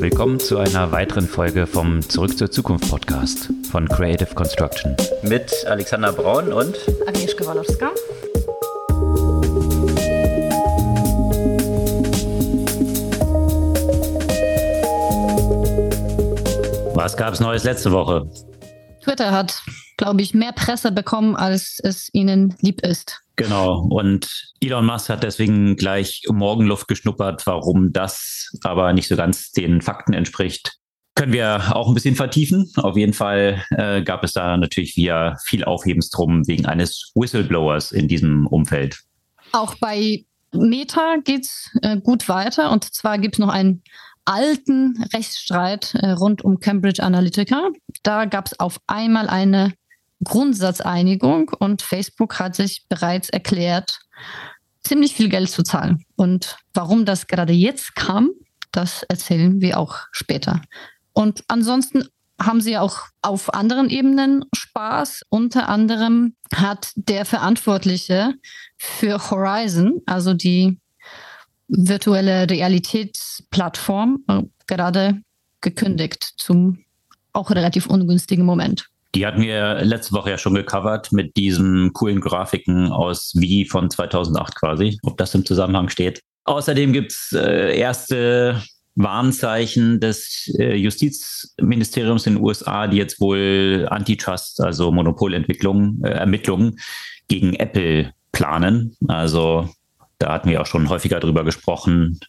Willkommen zu einer weiteren Folge vom Zurück zur Zukunft Podcast von Creative Construction. Mit Alexander Braun und Agnieszka Walowska. Was gab es Neues letzte Woche? Twitter hat, glaube ich, mehr Presse bekommen, als es ihnen lieb ist. Genau. Und Elon Musk hat deswegen gleich Morgenluft geschnuppert, warum das aber nicht so ganz den Fakten entspricht. Können wir auch ein bisschen vertiefen. Auf jeden Fall äh, gab es da natürlich wieder viel Aufhebens drum wegen eines Whistleblowers in diesem Umfeld. Auch bei Meta geht's äh, gut weiter. Und zwar gibt es noch einen alten Rechtsstreit äh, rund um Cambridge Analytica. Da gab es auf einmal eine Grundsatzeinigung und Facebook hat sich bereits erklärt, ziemlich viel Geld zu zahlen. Und warum das gerade jetzt kam, das erzählen wir auch später. Und ansonsten haben sie auch auf anderen Ebenen Spaß. Unter anderem hat der Verantwortliche für Horizon, also die virtuelle Realitätsplattform, äh, gerade gekündigt zum auch relativ ungünstigen Moment. Die hatten wir letzte Woche ja schon gecovert mit diesen coolen Grafiken aus Wie von 2008 quasi, ob das im Zusammenhang steht. Außerdem gibt's äh, erste Warnzeichen des äh, Justizministeriums in den USA, die jetzt wohl Antitrust, also Monopolentwicklung, äh, Ermittlungen gegen Apple planen. Also da hatten wir auch schon häufiger drüber gesprochen.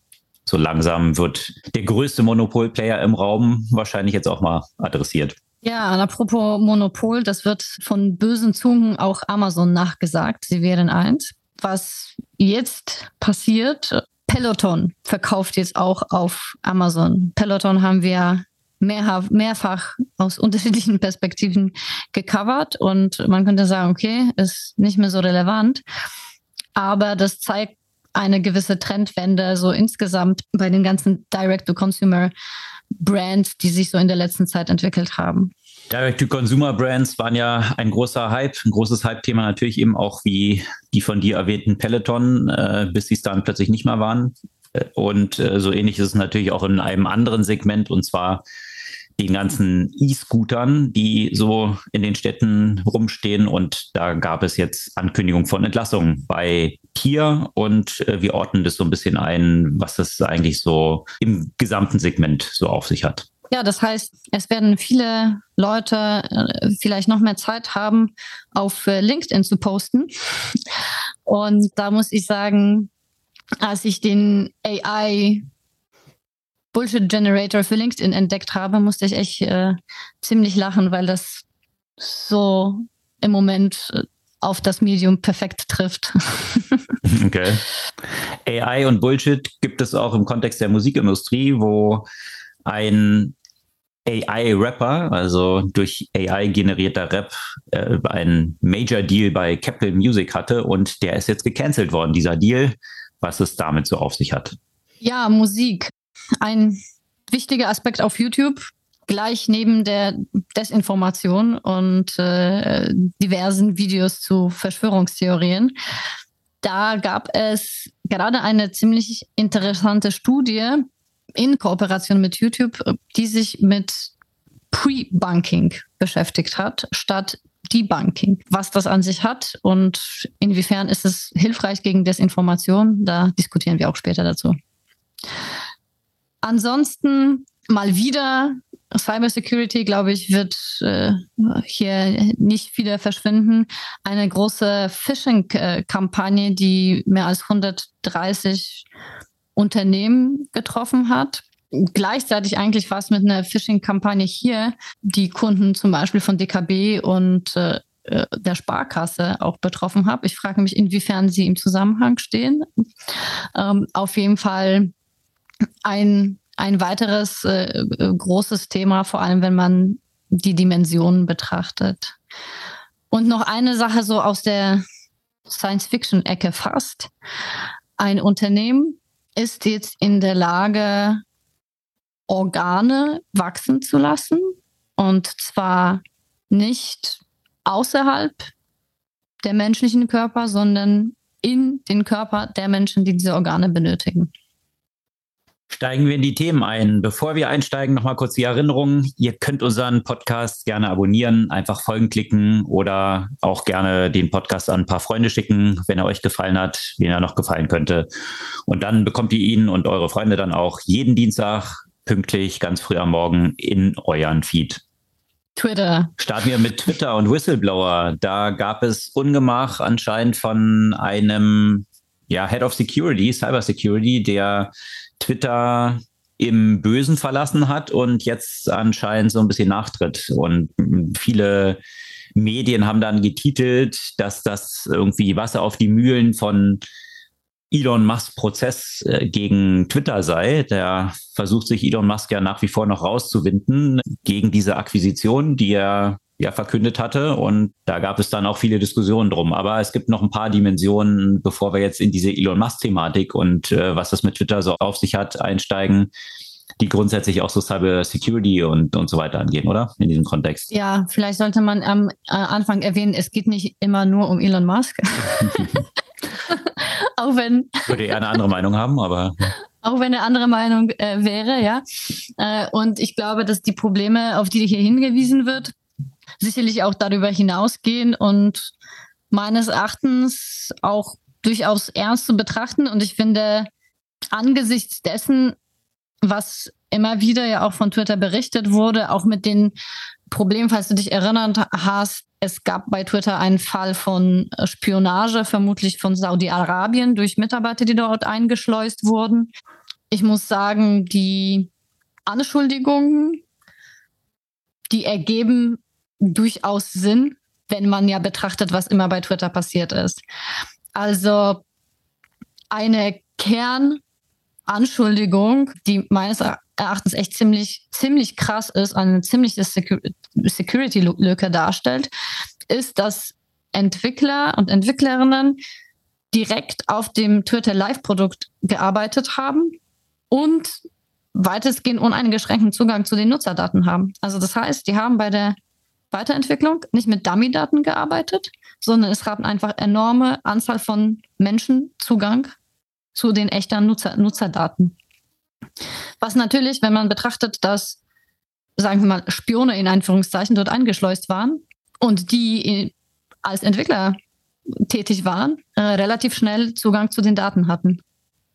So langsam wird der größte Monopolplayer im Raum wahrscheinlich jetzt auch mal adressiert. Ja, apropos Monopol, das wird von bösen Zungen auch Amazon nachgesagt. Sie wären eins. Was jetzt passiert, Peloton verkauft jetzt auch auf Amazon. Peloton haben wir mehr, mehrfach aus unterschiedlichen Perspektiven gecovert und man könnte sagen, okay, ist nicht mehr so relevant. Aber das zeigt eine gewisse Trendwende so insgesamt bei den ganzen Direct-to-Consumer Brands, die sich so in der letzten Zeit entwickelt haben. Direct-to-Consumer-Brands waren ja ein großer Hype, ein großes Hype-Thema natürlich eben auch wie die von dir erwähnten Peloton, äh, bis sie es dann plötzlich nicht mehr waren. Äh, und äh, so ähnlich ist es natürlich auch in einem anderen Segment und zwar den ganzen E-Scootern, die so in den Städten rumstehen. Und da gab es jetzt Ankündigungen von Entlassungen bei Tier und äh, wir ordnen das so ein bisschen ein, was das eigentlich so im gesamten Segment so auf sich hat. Ja, das heißt, es werden viele Leute äh, vielleicht noch mehr Zeit haben, auf äh, LinkedIn zu posten. Und da muss ich sagen, als ich den AI Bullshit Generator für LinkedIn entdeckt habe, musste ich echt äh, ziemlich lachen, weil das so im Moment äh, auf das Medium perfekt trifft. okay. AI und Bullshit gibt es auch im Kontext der Musikindustrie, wo ein AI-Rapper, also durch AI generierter Rap, äh, einen Major Deal bei Capital Music hatte und der ist jetzt gecancelt worden, dieser Deal, was es damit so auf sich hat. Ja, Musik. Ein wichtiger Aspekt auf YouTube, gleich neben der Desinformation und äh, diversen Videos zu Verschwörungstheorien. Da gab es gerade eine ziemlich interessante Studie in Kooperation mit YouTube, die sich mit Pre-Bunking beschäftigt hat, statt Debunking. Was das an sich hat und inwiefern ist es hilfreich gegen Desinformation, da diskutieren wir auch später dazu. Ansonsten mal wieder Cybersecurity, glaube ich, wird äh, hier nicht wieder verschwinden. Eine große Phishing-Kampagne, die mehr als 130 Unternehmen getroffen hat. Gleichzeitig eigentlich fast mit einer Phishing-Kampagne hier, die Kunden zum Beispiel von DKB und äh, der Sparkasse auch betroffen hat. Ich frage mich, inwiefern sie im Zusammenhang stehen. Ähm, auf jeden Fall ein, ein weiteres äh, großes Thema, vor allem wenn man die Dimensionen betrachtet. Und noch eine Sache so aus der Science-Fiction-Ecke fast. Ein Unternehmen ist jetzt in der Lage, Organe wachsen zu lassen. Und zwar nicht außerhalb der menschlichen Körper, sondern in den Körper der Menschen, die diese Organe benötigen. Steigen wir in die Themen ein. Bevor wir einsteigen, nochmal kurz die Erinnerung. Ihr könnt unseren Podcast gerne abonnieren, einfach folgen klicken oder auch gerne den Podcast an ein paar Freunde schicken, wenn er euch gefallen hat, wen er noch gefallen könnte. Und dann bekommt ihr ihn und eure Freunde dann auch jeden Dienstag pünktlich ganz früh am Morgen in euren Feed. Twitter. Starten wir mit Twitter und Whistleblower. Da gab es Ungemach anscheinend von einem ja, Head of Security, Cyber Security, der Twitter im Bösen verlassen hat und jetzt anscheinend so ein bisschen nachtritt. Und viele Medien haben dann getitelt, dass das irgendwie Wasser auf die Mühlen von Elon Musk Prozess äh, gegen Twitter sei. Der versucht sich Elon Musk ja nach wie vor noch rauszuwinden gegen diese Akquisition, die er ja verkündet hatte. Und da gab es dann auch viele Diskussionen drum. Aber es gibt noch ein paar Dimensionen, bevor wir jetzt in diese Elon Musk-Thematik und äh, was das mit Twitter so auf sich hat, einsteigen, die grundsätzlich auch so Cyber Security und, und so weiter angehen, oder? In diesem Kontext. Ja, vielleicht sollte man am äh, Anfang erwähnen, es geht nicht immer nur um Elon Musk. auch wenn. Würde eher eine andere Meinung haben, aber. Auch wenn eine andere Meinung äh, wäre, ja. Äh, und ich glaube, dass die Probleme, auf die hier hingewiesen wird, sicherlich auch darüber hinausgehen und meines Erachtens auch durchaus ernst zu betrachten. Und ich finde, angesichts dessen, was immer wieder ja auch von Twitter berichtet wurde, auch mit den Problemen, falls du dich erinnert hast, es gab bei Twitter einen Fall von Spionage, vermutlich von Saudi-Arabien durch Mitarbeiter, die dort eingeschleust wurden. Ich muss sagen, die Anschuldigungen, die ergeben durchaus Sinn, wenn man ja betrachtet, was immer bei Twitter passiert ist. Also eine Kernanschuldigung, die meines Erachtens echt ziemlich, ziemlich krass ist, eine ziemliche Security-Lücke darstellt, ist, dass Entwickler und Entwicklerinnen direkt auf dem Twitter Live-Produkt gearbeitet haben und weitestgehend uneingeschränkten Zugang zu den Nutzerdaten haben. Also das heißt, die haben bei der Weiterentwicklung nicht mit Dummy-Daten gearbeitet, sondern es haben einfach enorme Anzahl von Menschen Zugang zu den echten Nutzer, Nutzerdaten. Was natürlich, wenn man betrachtet, dass, sagen wir mal, Spione in Anführungszeichen dort eingeschleust waren und die als Entwickler tätig waren, äh, relativ schnell Zugang zu den Daten hatten.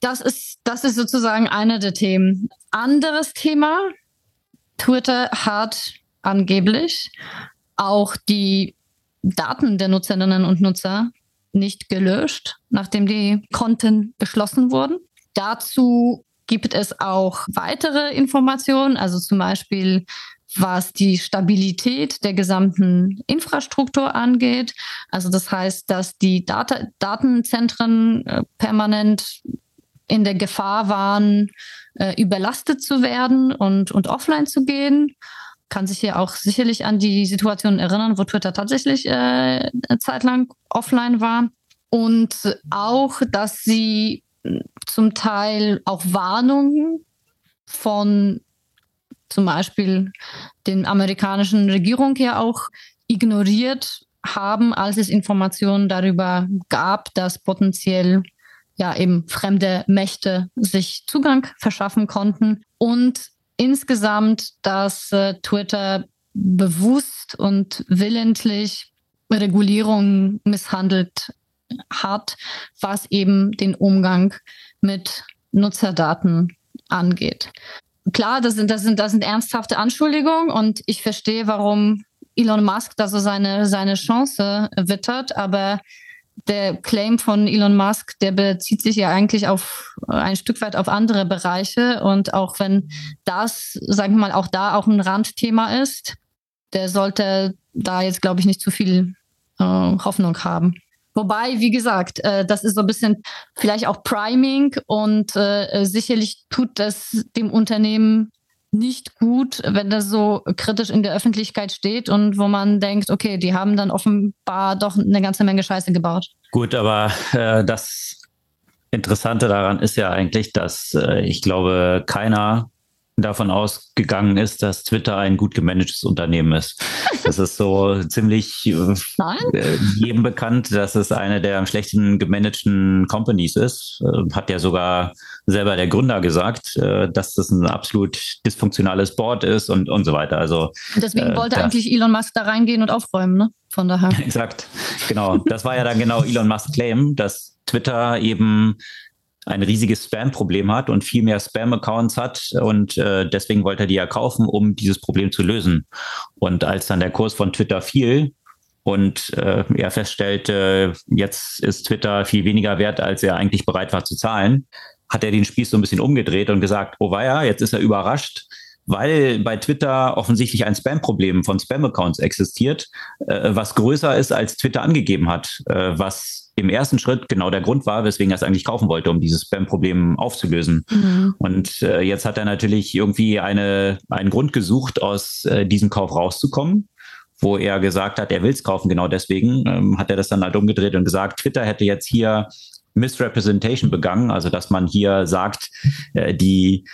Das ist, das ist sozusagen einer der Themen. Anderes Thema, Twitter hat angeblich auch die Daten der Nutzerinnen und Nutzer nicht gelöscht, nachdem die Konten geschlossen wurden. Dazu gibt es auch weitere Informationen, also zum Beispiel was die Stabilität der gesamten Infrastruktur angeht. Also das heißt, dass die Data Datenzentren äh, permanent in der Gefahr waren, äh, überlastet zu werden und, und offline zu gehen kann sich hier auch sicherlich an die Situation erinnern, wo Twitter tatsächlich äh, eine Zeit lang offline war. Und auch, dass sie zum Teil auch Warnungen von zum Beispiel den amerikanischen Regierung ja auch ignoriert haben, als es Informationen darüber gab, dass potenziell ja eben fremde Mächte sich Zugang verschaffen konnten und insgesamt, dass äh, Twitter bewusst und willentlich Regulierungen misshandelt hat, was eben den Umgang mit Nutzerdaten angeht. Klar, das sind, das sind, das sind ernsthafte Anschuldigungen und ich verstehe, warum Elon Musk da so seine, seine Chance wittert, aber der Claim von Elon Musk, der bezieht sich ja eigentlich auf ein Stück weit auf andere Bereiche. Und auch wenn das, sagen wir mal, auch da auch ein Randthema ist, der sollte da jetzt, glaube ich, nicht zu viel äh, Hoffnung haben. Wobei, wie gesagt, äh, das ist so ein bisschen vielleicht auch Priming und äh, sicherlich tut das dem Unternehmen nicht gut, wenn das so kritisch in der Öffentlichkeit steht und wo man denkt, okay, die haben dann offenbar doch eine ganze Menge Scheiße gebaut. Gut, aber äh, das Interessante daran ist ja eigentlich, dass äh, ich glaube, keiner davon ausgegangen ist, dass Twitter ein gut gemanagtes Unternehmen ist. Das ist so ziemlich äh, jedem bekannt, dass es eine der am schlechten gemanagten Companies ist. Äh, hat ja sogar selber der Gründer gesagt, äh, dass das ein absolut dysfunktionales Board ist und, und so weiter. Also deswegen wollte äh, eigentlich Elon Musk da reingehen und aufräumen, ne? Von daher. Exakt, genau. Das war ja dann genau Elon Musk Claim, dass Twitter eben ein riesiges Spam-Problem hat und viel mehr Spam-Accounts hat und äh, deswegen wollte er die ja kaufen, um dieses Problem zu lösen. Und als dann der Kurs von Twitter fiel und äh, er feststellte, jetzt ist Twitter viel weniger wert, als er eigentlich bereit war zu zahlen, hat er den Spieß so ein bisschen umgedreht und gesagt, oh weia, jetzt ist er überrascht, weil bei Twitter offensichtlich ein Spam-Problem von Spam-Accounts existiert, äh, was größer ist, als Twitter angegeben hat, äh, was im ersten Schritt genau der Grund war, weswegen er es eigentlich kaufen wollte, um dieses Spam-Problem aufzulösen. Mhm. Und äh, jetzt hat er natürlich irgendwie eine, einen Grund gesucht, aus äh, diesem Kauf rauszukommen wo er gesagt hat, er will es kaufen, genau deswegen ähm, hat er das dann halt umgedreht und gesagt, Twitter hätte jetzt hier Misrepresentation begangen, also dass man hier sagt, äh, die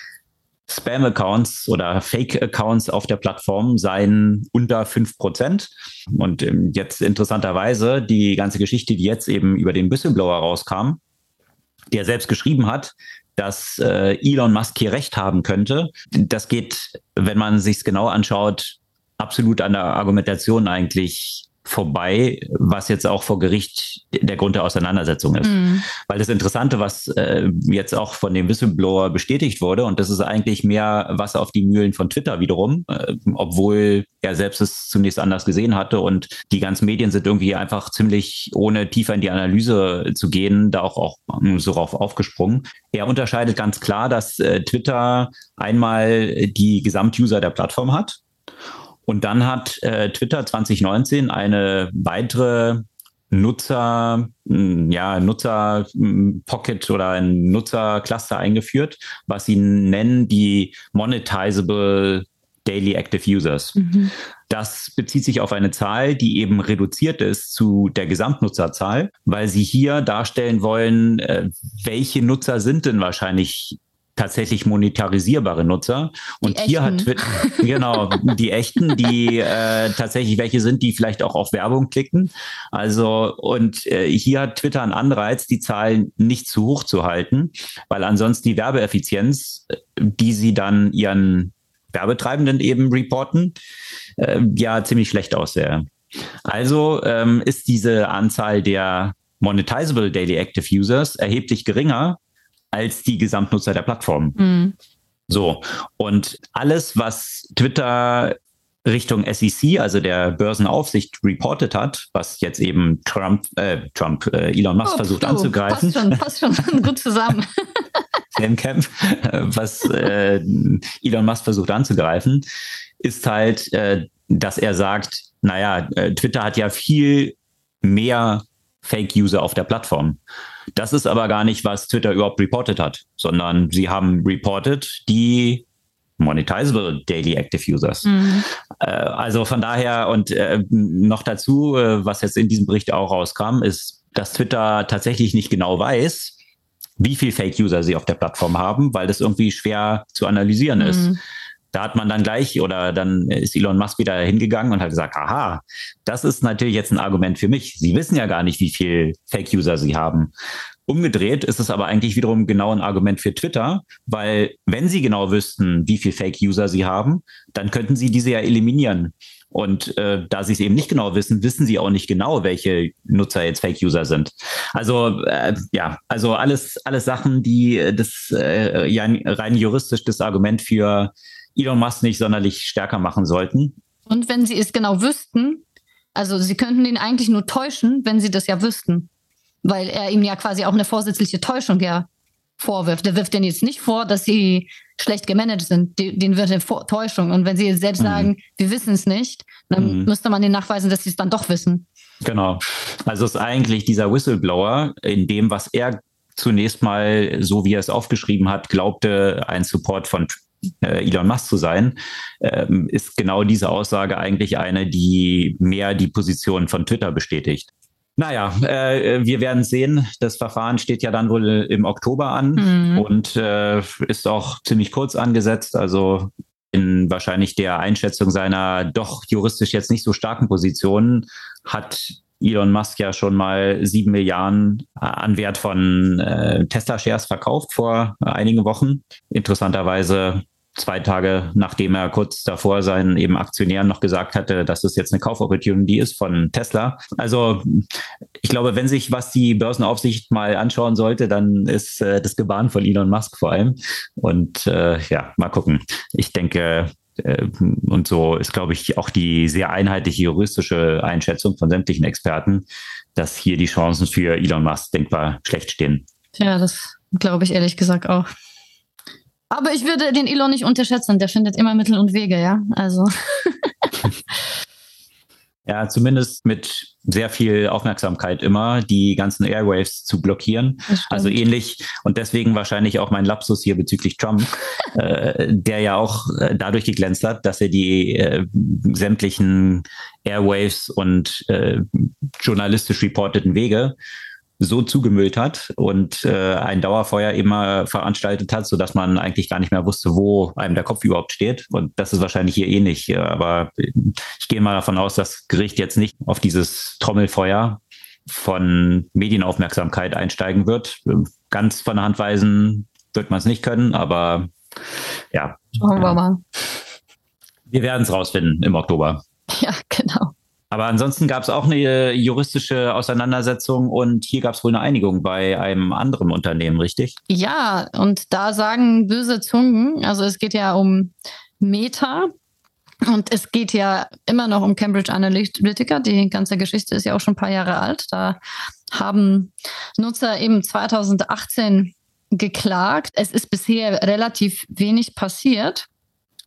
Spam-Accounts oder Fake-Accounts auf der Plattform seien unter fünf Prozent. Und ähm, jetzt interessanterweise die ganze Geschichte, die jetzt eben über den Whistleblower rauskam, der selbst geschrieben hat, dass äh, Elon Musk hier recht haben könnte. Das geht, wenn man sich es genau anschaut, absolut an der Argumentation eigentlich vorbei, was jetzt auch vor Gericht der Grund der Auseinandersetzung ist. Mhm. Weil das Interessante, was äh, jetzt auch von dem Whistleblower bestätigt wurde, und das ist eigentlich mehr Wasser auf die Mühlen von Twitter wiederum, äh, obwohl er selbst es zunächst anders gesehen hatte und die ganzen Medien sind irgendwie einfach ziemlich, ohne tiefer in die Analyse zu gehen, da auch, auch so drauf aufgesprungen. Er unterscheidet ganz klar, dass äh, Twitter einmal die Gesamtuser der Plattform hat und dann hat äh, Twitter 2019 eine weitere Nutzer, hm, ja, Nutzer Pocket oder ein Nutzercluster eingeführt, was sie nennen die monetizable Daily Active Users. Mhm. Das bezieht sich auf eine Zahl, die eben reduziert ist zu der Gesamtnutzerzahl, weil sie hier darstellen wollen, äh, welche Nutzer sind denn wahrscheinlich tatsächlich monetarisierbare Nutzer. Und hier hat Twitter, genau, die echten, die äh, tatsächlich welche sind, die vielleicht auch auf Werbung klicken. Also, und äh, hier hat Twitter einen Anreiz, die Zahlen nicht zu hoch zu halten, weil ansonsten die Werbeeffizienz, äh, die sie dann ihren Werbetreibenden eben reporten, äh, ja ziemlich schlecht aussähe. Also ähm, ist diese Anzahl der monetizable Daily Active Users erheblich geringer als die Gesamtnutzer der Plattform. Mhm. So, und alles, was Twitter Richtung SEC, also der Börsenaufsicht, reported hat, was jetzt eben Trump, äh, Trump, äh, Elon Musk oh, versucht oh, anzugreifen. Passt schon, passt schon gut zusammen. Sam Camp, was äh, Elon Musk versucht anzugreifen, ist halt, äh, dass er sagt, naja, äh, Twitter hat ja viel mehr Fake-User auf der Plattform. Das ist aber gar nicht, was Twitter überhaupt reported hat, sondern sie haben reported die monetizable Daily Active Users. Mhm. Äh, also von daher und äh, noch dazu, äh, was jetzt in diesem Bericht auch rauskam, ist, dass Twitter tatsächlich nicht genau weiß, wie viel Fake-User sie auf der Plattform haben, weil das irgendwie schwer zu analysieren mhm. ist. Da hat man dann gleich oder dann ist Elon Musk wieder hingegangen und hat gesagt, aha, das ist natürlich jetzt ein Argument für mich. Sie wissen ja gar nicht, wie viel Fake-User Sie haben. Umgedreht ist es aber eigentlich wiederum genau ein Argument für Twitter, weil wenn Sie genau wüssten, wie viel Fake-User Sie haben, dann könnten Sie diese ja eliminieren. Und äh, da sie es eben nicht genau wissen, wissen sie auch nicht genau, welche Nutzer jetzt Fake-User sind. Also äh, ja, also alles, alles Sachen, die äh, das äh, rein juristisch das Argument für Elon Musk nicht sonderlich stärker machen sollten. Und wenn sie es genau wüssten, also sie könnten ihn eigentlich nur täuschen, wenn sie das ja wüssten. Weil er ihm ja quasi auch eine vorsätzliche Täuschung ja vorwirft. Der wirft denen jetzt nicht vor, dass sie schlecht gemanagt sind. Den wird eine Täuschung. Und wenn sie selbst mhm. sagen, wir wissen es nicht, dann mhm. müsste man denen nachweisen, dass sie es dann doch wissen. Genau. Also ist eigentlich dieser Whistleblower in dem, was er zunächst mal, so wie er es aufgeschrieben hat, glaubte, ein Support von Elon Musk zu sein, ähm, ist genau diese Aussage eigentlich eine, die mehr die Position von Twitter bestätigt. Naja, äh, wir werden sehen. Das Verfahren steht ja dann wohl im Oktober an mhm. und äh, ist auch ziemlich kurz angesetzt. Also in wahrscheinlich der Einschätzung seiner doch juristisch jetzt nicht so starken Positionen hat Elon Musk ja schon mal sieben Milliarden an Wert von äh, Tesla-Shares verkauft vor einigen Wochen. Interessanterweise zwei Tage nachdem er kurz davor seinen eben Aktionären noch gesagt hatte, dass es jetzt eine Kaufopportunity ist von Tesla. Also ich glaube, wenn sich was die Börsenaufsicht mal anschauen sollte, dann ist äh, das Gebaren von Elon Musk vor allem. Und äh, ja, mal gucken. Ich denke, äh, und so ist, glaube ich, auch die sehr einheitliche juristische Einschätzung von sämtlichen Experten, dass hier die Chancen für Elon Musk denkbar schlecht stehen. Ja, das glaube ich ehrlich gesagt auch. Aber ich würde den Elon nicht unterschätzen. Der findet immer Mittel und Wege, ja. Also. ja, zumindest mit sehr viel Aufmerksamkeit immer, die ganzen Airwaves zu blockieren. Also ähnlich und deswegen wahrscheinlich auch mein Lapsus hier bezüglich Trump, äh, der ja auch äh, dadurch geglänzt hat, dass er die äh, sämtlichen Airwaves und äh, journalistisch reporteten Wege so zugemüllt hat und äh, ein Dauerfeuer immer veranstaltet hat, so dass man eigentlich gar nicht mehr wusste, wo einem der Kopf überhaupt steht. Und das ist wahrscheinlich hier ähnlich. Eh Aber ich gehe mal davon aus, dass das Gericht jetzt nicht auf dieses Trommelfeuer von Medienaufmerksamkeit einsteigen wird. Ganz von der Hand weisen wird man es nicht können, aber ja. Schauen wir mal. Wir werden es rausfinden im Oktober. Ja, genau. Aber ansonsten gab es auch eine äh, juristische Auseinandersetzung und hier gab es wohl eine Einigung bei einem anderen Unternehmen, richtig? Ja, und da sagen böse Zungen, also es geht ja um Meta, und es geht ja immer noch um Cambridge Analytica. Die ganze Geschichte ist ja auch schon ein paar Jahre alt. Da haben Nutzer eben 2018 geklagt. Es ist bisher relativ wenig passiert.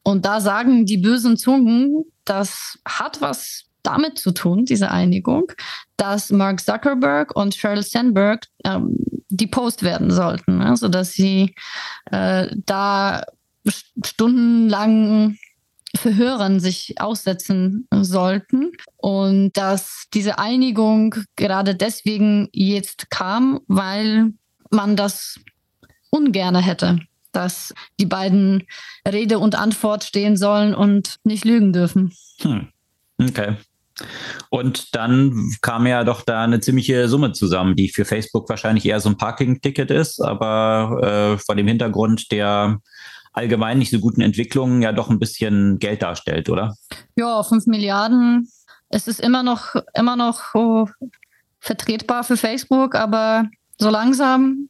Und da sagen die bösen Zungen, das hat was damit zu tun, diese Einigung, dass Mark Zuckerberg und Sheryl Sandberg ähm, Post werden sollten, ne? sodass sie äh, da stundenlang Verhörern sich aussetzen sollten und dass diese Einigung gerade deswegen jetzt kam, weil man das ungerne hätte, dass die beiden Rede und Antwort stehen sollen und nicht lügen dürfen. Hm. Okay. Und dann kam ja doch da eine ziemliche Summe zusammen, die für Facebook wahrscheinlich eher so ein Parking-Ticket ist, aber äh, vor dem Hintergrund der allgemein nicht so guten Entwicklungen ja doch ein bisschen Geld darstellt, oder? Ja, 5 Milliarden. Es ist immer noch, immer noch oh, vertretbar für Facebook, aber so langsam,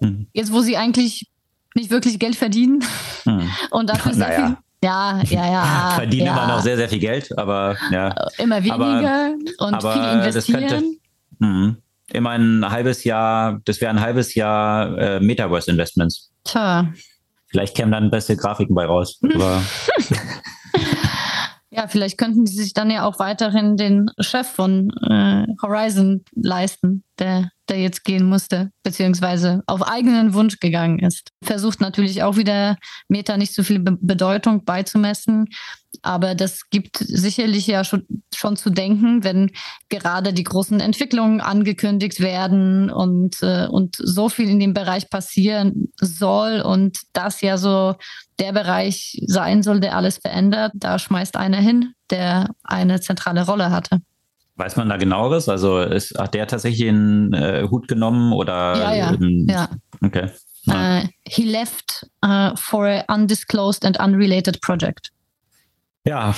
hm. jetzt wo sie eigentlich nicht wirklich Geld verdienen hm. und dafür sehr naja. viel ja, ja, ja. Verdienen ja. immer noch sehr, sehr viel Geld, aber ja. Immer weniger aber, und aber viel investieren. Das könnte, mh, immer ein halbes Jahr, das wäre ein halbes Jahr äh, Metaverse Investments. Tja. Vielleicht kämen dann beste Grafiken bei raus. Ja, vielleicht könnten sie sich dann ja auch weiterhin den Chef von äh, Horizon leisten, der der jetzt gehen musste, beziehungsweise auf eigenen Wunsch gegangen ist. Versucht natürlich auch wieder Meta nicht so viel Be Bedeutung beizumessen, aber das gibt sicherlich ja schon, schon zu denken, wenn gerade die großen Entwicklungen angekündigt werden und, äh, und so viel in dem Bereich passieren soll und das ja so der Bereich sein soll, der alles verändert. Da schmeißt einer hin, der eine zentrale Rolle hatte. Weiß man da genaueres? Also ist, hat der tatsächlich einen äh, Hut genommen oder? Ja, ja. Ähm, ja. Okay. Uh, he left uh, for an undisclosed and unrelated project. Ja,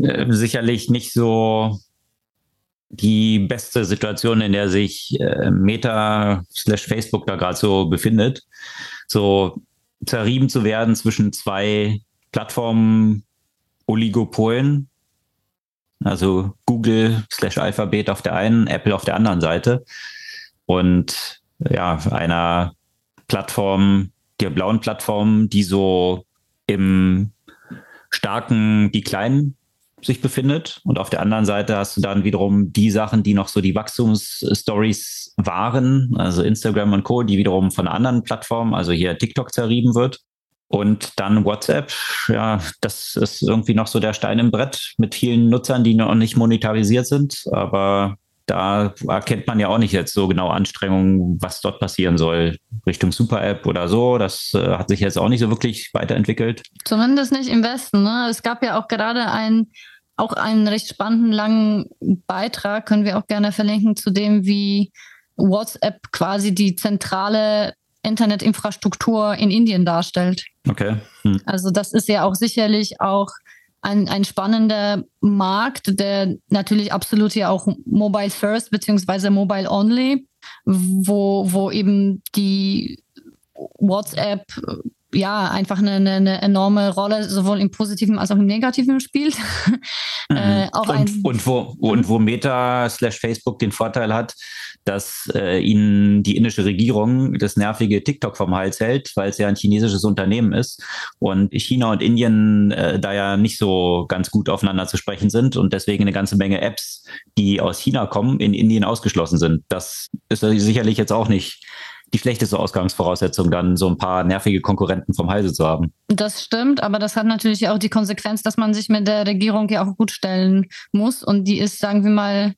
äh, sicherlich nicht so die beste Situation, in der sich äh, Meta slash Facebook da gerade so befindet. So zerrieben zu werden zwischen zwei Plattformen Oligopolen, also Google slash Alphabet auf der einen, Apple auf der anderen Seite. Und ja, einer Plattform, der blauen Plattform, die so im starken Decline sich befindet. Und auf der anderen Seite hast du dann wiederum die Sachen, die noch so die Wachstumsstories waren, also Instagram und Co., die wiederum von anderen Plattformen, also hier TikTok zerrieben wird. Und dann WhatsApp, ja, das ist irgendwie noch so der Stein im Brett mit vielen Nutzern, die noch nicht monetarisiert sind. Aber da erkennt man ja auch nicht jetzt so genau Anstrengungen, was dort passieren soll, Richtung Super-App oder so. Das äh, hat sich jetzt auch nicht so wirklich weiterentwickelt. Zumindest nicht im Westen. Ne? Es gab ja auch gerade ein, auch einen recht spannenden langen Beitrag, können wir auch gerne verlinken, zu dem, wie WhatsApp quasi die zentrale Internetinfrastruktur in Indien darstellt. Okay. Hm. Also das ist ja auch sicherlich auch ein, ein spannender Markt, der natürlich absolut ja auch Mobile First beziehungsweise Mobile Only, wo, wo eben die WhatsApp ja einfach eine, eine, enorme Rolle sowohl im Positiven als auch im Negativen spielt. Mhm. äh, auch und, ein, und, wo, und wo Meta slash Facebook den Vorteil hat, dass äh, ihnen die indische Regierung das nervige TikTok vom Hals hält, weil es ja ein chinesisches Unternehmen ist und China und Indien äh, da ja nicht so ganz gut aufeinander zu sprechen sind und deswegen eine ganze Menge Apps, die aus China kommen, in Indien ausgeschlossen sind. Das ist sicherlich jetzt auch nicht die schlechteste Ausgangsvoraussetzung, dann so ein paar nervige Konkurrenten vom Halse zu haben. Das stimmt, aber das hat natürlich auch die Konsequenz, dass man sich mit der Regierung ja auch gut stellen muss. Und die ist, sagen wir mal,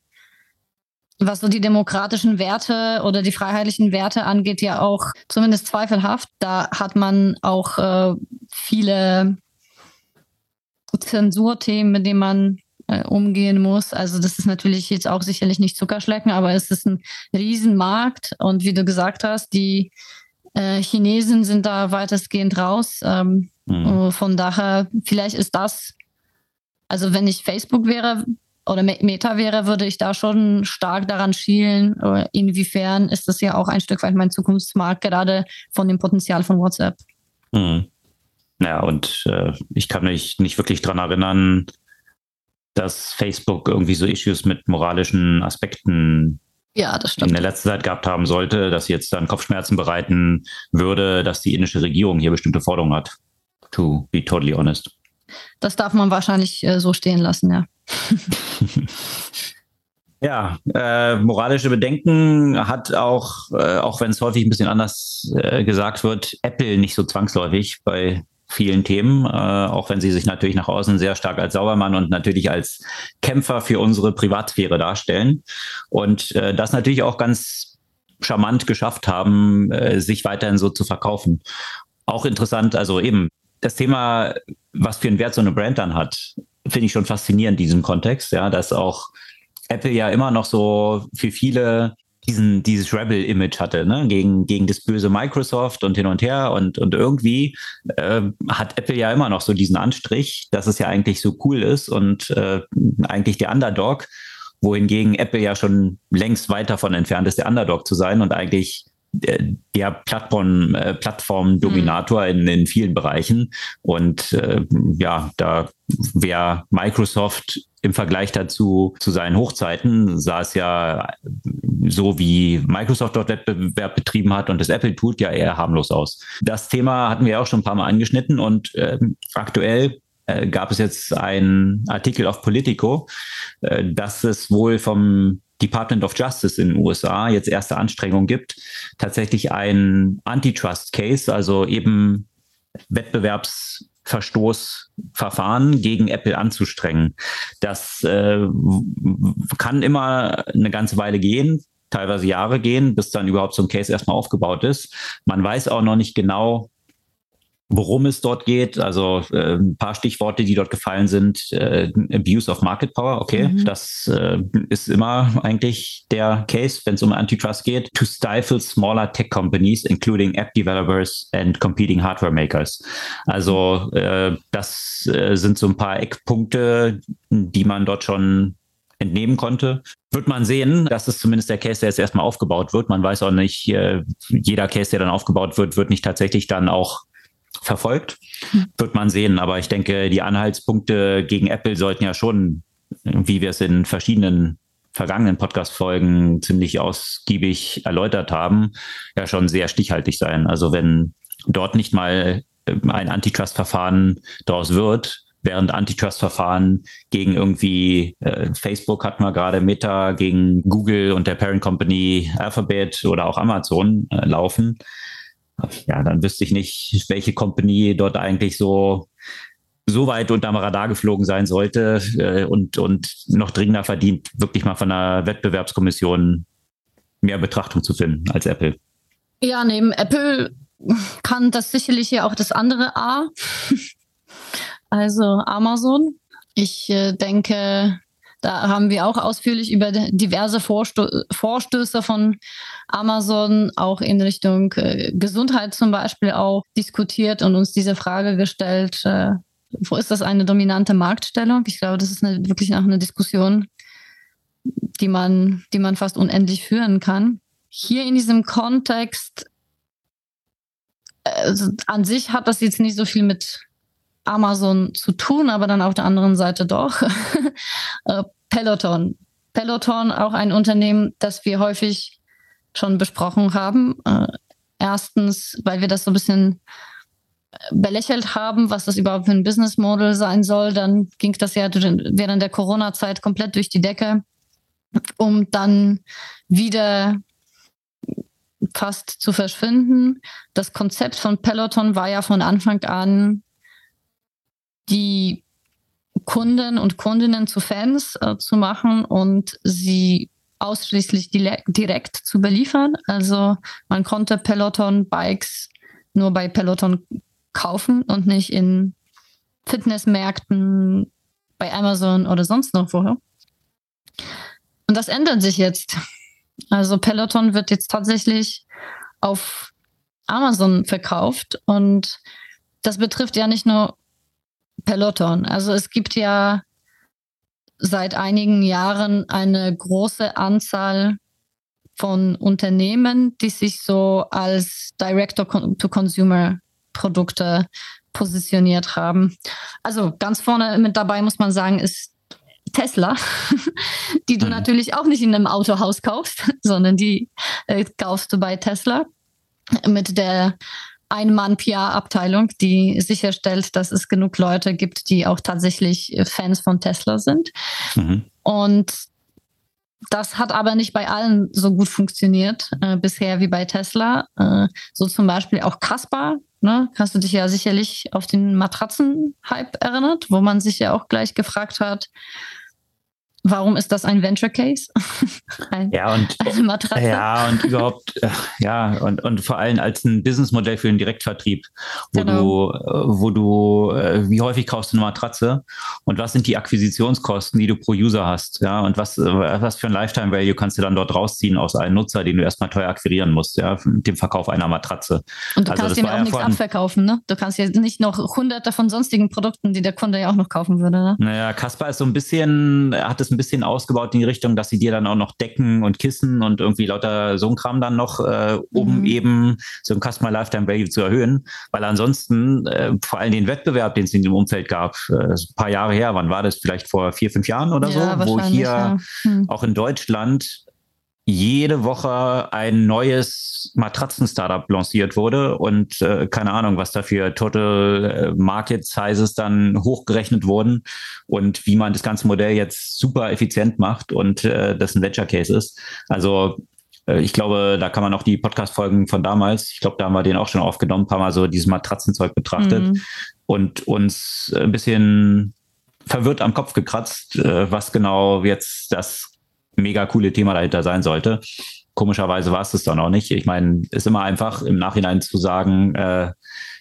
was so die demokratischen Werte oder die freiheitlichen Werte angeht, ja auch zumindest zweifelhaft. Da hat man auch äh, viele Zensurthemen, mit denen man umgehen muss. Also das ist natürlich jetzt auch sicherlich nicht Zuckerschlecken, aber es ist ein Riesenmarkt und wie du gesagt hast, die äh, Chinesen sind da weitestgehend raus. Ähm, mhm. Von daher, vielleicht ist das, also wenn ich Facebook wäre oder Meta wäre, würde ich da schon stark daran schielen. Inwiefern ist das ja auch ein Stück weit mein Zukunftsmarkt, gerade von dem Potenzial von WhatsApp. Mhm. Ja, und äh, ich kann mich nicht wirklich daran erinnern, dass Facebook irgendwie so Issues mit moralischen Aspekten ja, das stimmt. in der letzten Zeit gehabt haben sollte, dass jetzt dann Kopfschmerzen bereiten würde, dass die indische Regierung hier bestimmte Forderungen hat. To be totally honest. Das darf man wahrscheinlich äh, so stehen lassen, ja. Ja, äh, moralische Bedenken hat auch, äh, auch wenn es häufig ein bisschen anders äh, gesagt wird, Apple nicht so zwangsläufig bei vielen Themen, äh, auch wenn sie sich natürlich nach außen sehr stark als Saubermann und natürlich als Kämpfer für unsere Privatsphäre darstellen. Und äh, das natürlich auch ganz charmant geschafft haben, äh, sich weiterhin so zu verkaufen. Auch interessant, also eben das Thema, was für einen Wert so eine Brand dann hat, finde ich schon faszinierend in diesem Kontext, ja, dass auch Apple ja immer noch so für viele diesen, dieses Rebel-Image hatte, ne? gegen, gegen das böse Microsoft und hin und her. Und, und irgendwie äh, hat Apple ja immer noch so diesen Anstrich, dass es ja eigentlich so cool ist und äh, eigentlich der Underdog, wohingegen Apple ja schon längst weit davon entfernt ist, der Underdog zu sein und eigentlich der Plattform, äh, Plattformdominator in, in vielen Bereichen. Und äh, ja, da wäre Microsoft im Vergleich dazu zu seinen Hochzeiten sah es ja so wie Microsoft dort Wettbewerb betrieben hat und das Apple tut ja eher harmlos aus. Das Thema hatten wir auch schon ein paar Mal angeschnitten und äh, aktuell gab es jetzt einen Artikel auf Politico, äh, dass es wohl vom Department of Justice in den USA jetzt erste Anstrengungen gibt, tatsächlich ein Antitrust-Case, also eben Wettbewerbsverstoßverfahren gegen Apple anzustrengen. Das äh, kann immer eine ganze Weile gehen, teilweise Jahre gehen, bis dann überhaupt so ein Case erstmal aufgebaut ist. Man weiß auch noch nicht genau, worum es dort geht. Also äh, ein paar Stichworte, die dort gefallen sind. Äh, Abuse of Market Power, okay. Mhm. Das äh, ist immer eigentlich der Case, wenn es um Antitrust geht. To stifle smaller tech companies, including app developers and competing hardware makers. Also äh, das äh, sind so ein paar Eckpunkte, die man dort schon entnehmen konnte. Wird man sehen, das ist zumindest der Case, der jetzt erstmal aufgebaut wird. Man weiß auch nicht, äh, jeder Case, der dann aufgebaut wird, wird nicht tatsächlich dann auch verfolgt. Hm. Wird man sehen. Aber ich denke, die Anhaltspunkte gegen Apple sollten ja schon, wie wir es in verschiedenen vergangenen Podcast-Folgen ziemlich ausgiebig erläutert haben, ja schon sehr stichhaltig sein. Also wenn dort nicht mal äh, ein Antitrust-Verfahren daraus wird, während Antitrust-Verfahren gegen irgendwie äh, Facebook hatten wir gerade Meta, gegen Google und der Parent Company Alphabet oder auch Amazon äh, laufen, ja, dann wüsste ich nicht, welche Company dort eigentlich so so weit unterm Radar geflogen sein sollte äh, und, und noch dringender verdient, wirklich mal von der Wettbewerbskommission mehr Betrachtung zu finden als Apple. Ja, neben Apple kann das sicherlich ja auch das andere A, also Amazon. Ich äh, denke, da haben wir auch ausführlich über diverse Vorsto Vorstöße von Amazon auch in Richtung äh, Gesundheit zum Beispiel auch diskutiert und uns diese Frage gestellt, äh, wo ist das eine dominante Marktstellung? Ich glaube, das ist eine, wirklich auch eine Diskussion, die man, die man fast unendlich führen kann. Hier in diesem Kontext, also an sich hat das jetzt nicht so viel mit Amazon zu tun, aber dann auf der anderen Seite doch. Äh, Peloton. Peloton, auch ein Unternehmen, das wir häufig schon besprochen haben. Äh, erstens, weil wir das so ein bisschen belächelt haben, was das überhaupt für ein Business Model sein soll. Dann ging das ja während der Corona-Zeit komplett durch die Decke, um dann wieder fast zu verschwinden. Das Konzept von Peloton war ja von Anfang an, die Kunden und Kundinnen zu Fans äh, zu machen und sie ausschließlich direkt zu beliefern. Also man konnte Peloton Bikes nur bei Peloton kaufen und nicht in Fitnessmärkten, bei Amazon oder sonst noch woher. Und das ändert sich jetzt. Also Peloton wird jetzt tatsächlich auf Amazon verkauft und das betrifft ja nicht nur Peloton. Also es gibt ja seit einigen Jahren eine große Anzahl von Unternehmen, die sich so als Director-to-Consumer Produkte positioniert haben. Also ganz vorne mit dabei muss man sagen, ist Tesla, die du mhm. natürlich auch nicht in einem Autohaus kaufst, sondern die äh, kaufst du bei Tesla mit der Ein-Mann-PR-Abteilung, die sicherstellt, dass es genug Leute gibt, die auch tatsächlich Fans von Tesla sind. Mhm. Und das hat aber nicht bei allen so gut funktioniert äh, bisher wie bei Tesla. Äh, so zum Beispiel auch Caspar, Ne? Hast du dich ja sicherlich auf den Matratzen-Hype erinnert, wo man sich ja auch gleich gefragt hat, Warum ist das ein Venture Case? ein, ja, und. Ja, und überhaupt, äh, ja, und, und vor allem als ein Businessmodell für den Direktvertrieb, wo genau. du, äh, wo du, äh, wie häufig kaufst du eine Matratze und was sind die Akquisitionskosten, die du pro User hast, ja, und was, was für ein Lifetime Value kannst du dann dort rausziehen aus einem Nutzer, den du erstmal teuer akquirieren musst, ja, mit dem Verkauf einer Matratze. Und du also kannst ihm auch ja nichts abverkaufen, ne? Du kannst ja nicht noch hunderte von sonstigen Produkten, die der Kunde ja auch noch kaufen würde, ne? Naja, Kaspar ist so ein bisschen, hat es ein bisschen ausgebaut in die Richtung, dass sie dir dann auch noch Decken und Kissen und irgendwie lauter so ein Kram dann noch, äh, um mhm. eben so ein Customer Lifetime Value zu erhöhen. Weil ansonsten, äh, vor allem den Wettbewerb, den es in dem Umfeld gab, äh, ein paar Jahre her, wann war das? Vielleicht vor vier, fünf Jahren oder ja, so, wo hier ja. hm. auch in Deutschland jede Woche ein neues Matratzen-Startup lanciert wurde und äh, keine Ahnung, was da für Total äh, Market Sizes dann hochgerechnet wurden und wie man das ganze Modell jetzt super effizient macht und äh, das ein Venture Case ist. Also äh, ich glaube, da kann man auch die Podcast-Folgen von damals, ich glaube, da haben wir den auch schon aufgenommen, ein paar Mal so dieses Matratzenzeug betrachtet mhm. und uns ein bisschen verwirrt am Kopf gekratzt, äh, was genau jetzt das mega coole Thema dahinter sein sollte. Komischerweise war es das dann auch nicht. Ich meine, ist immer einfach im Nachhinein zu sagen, äh,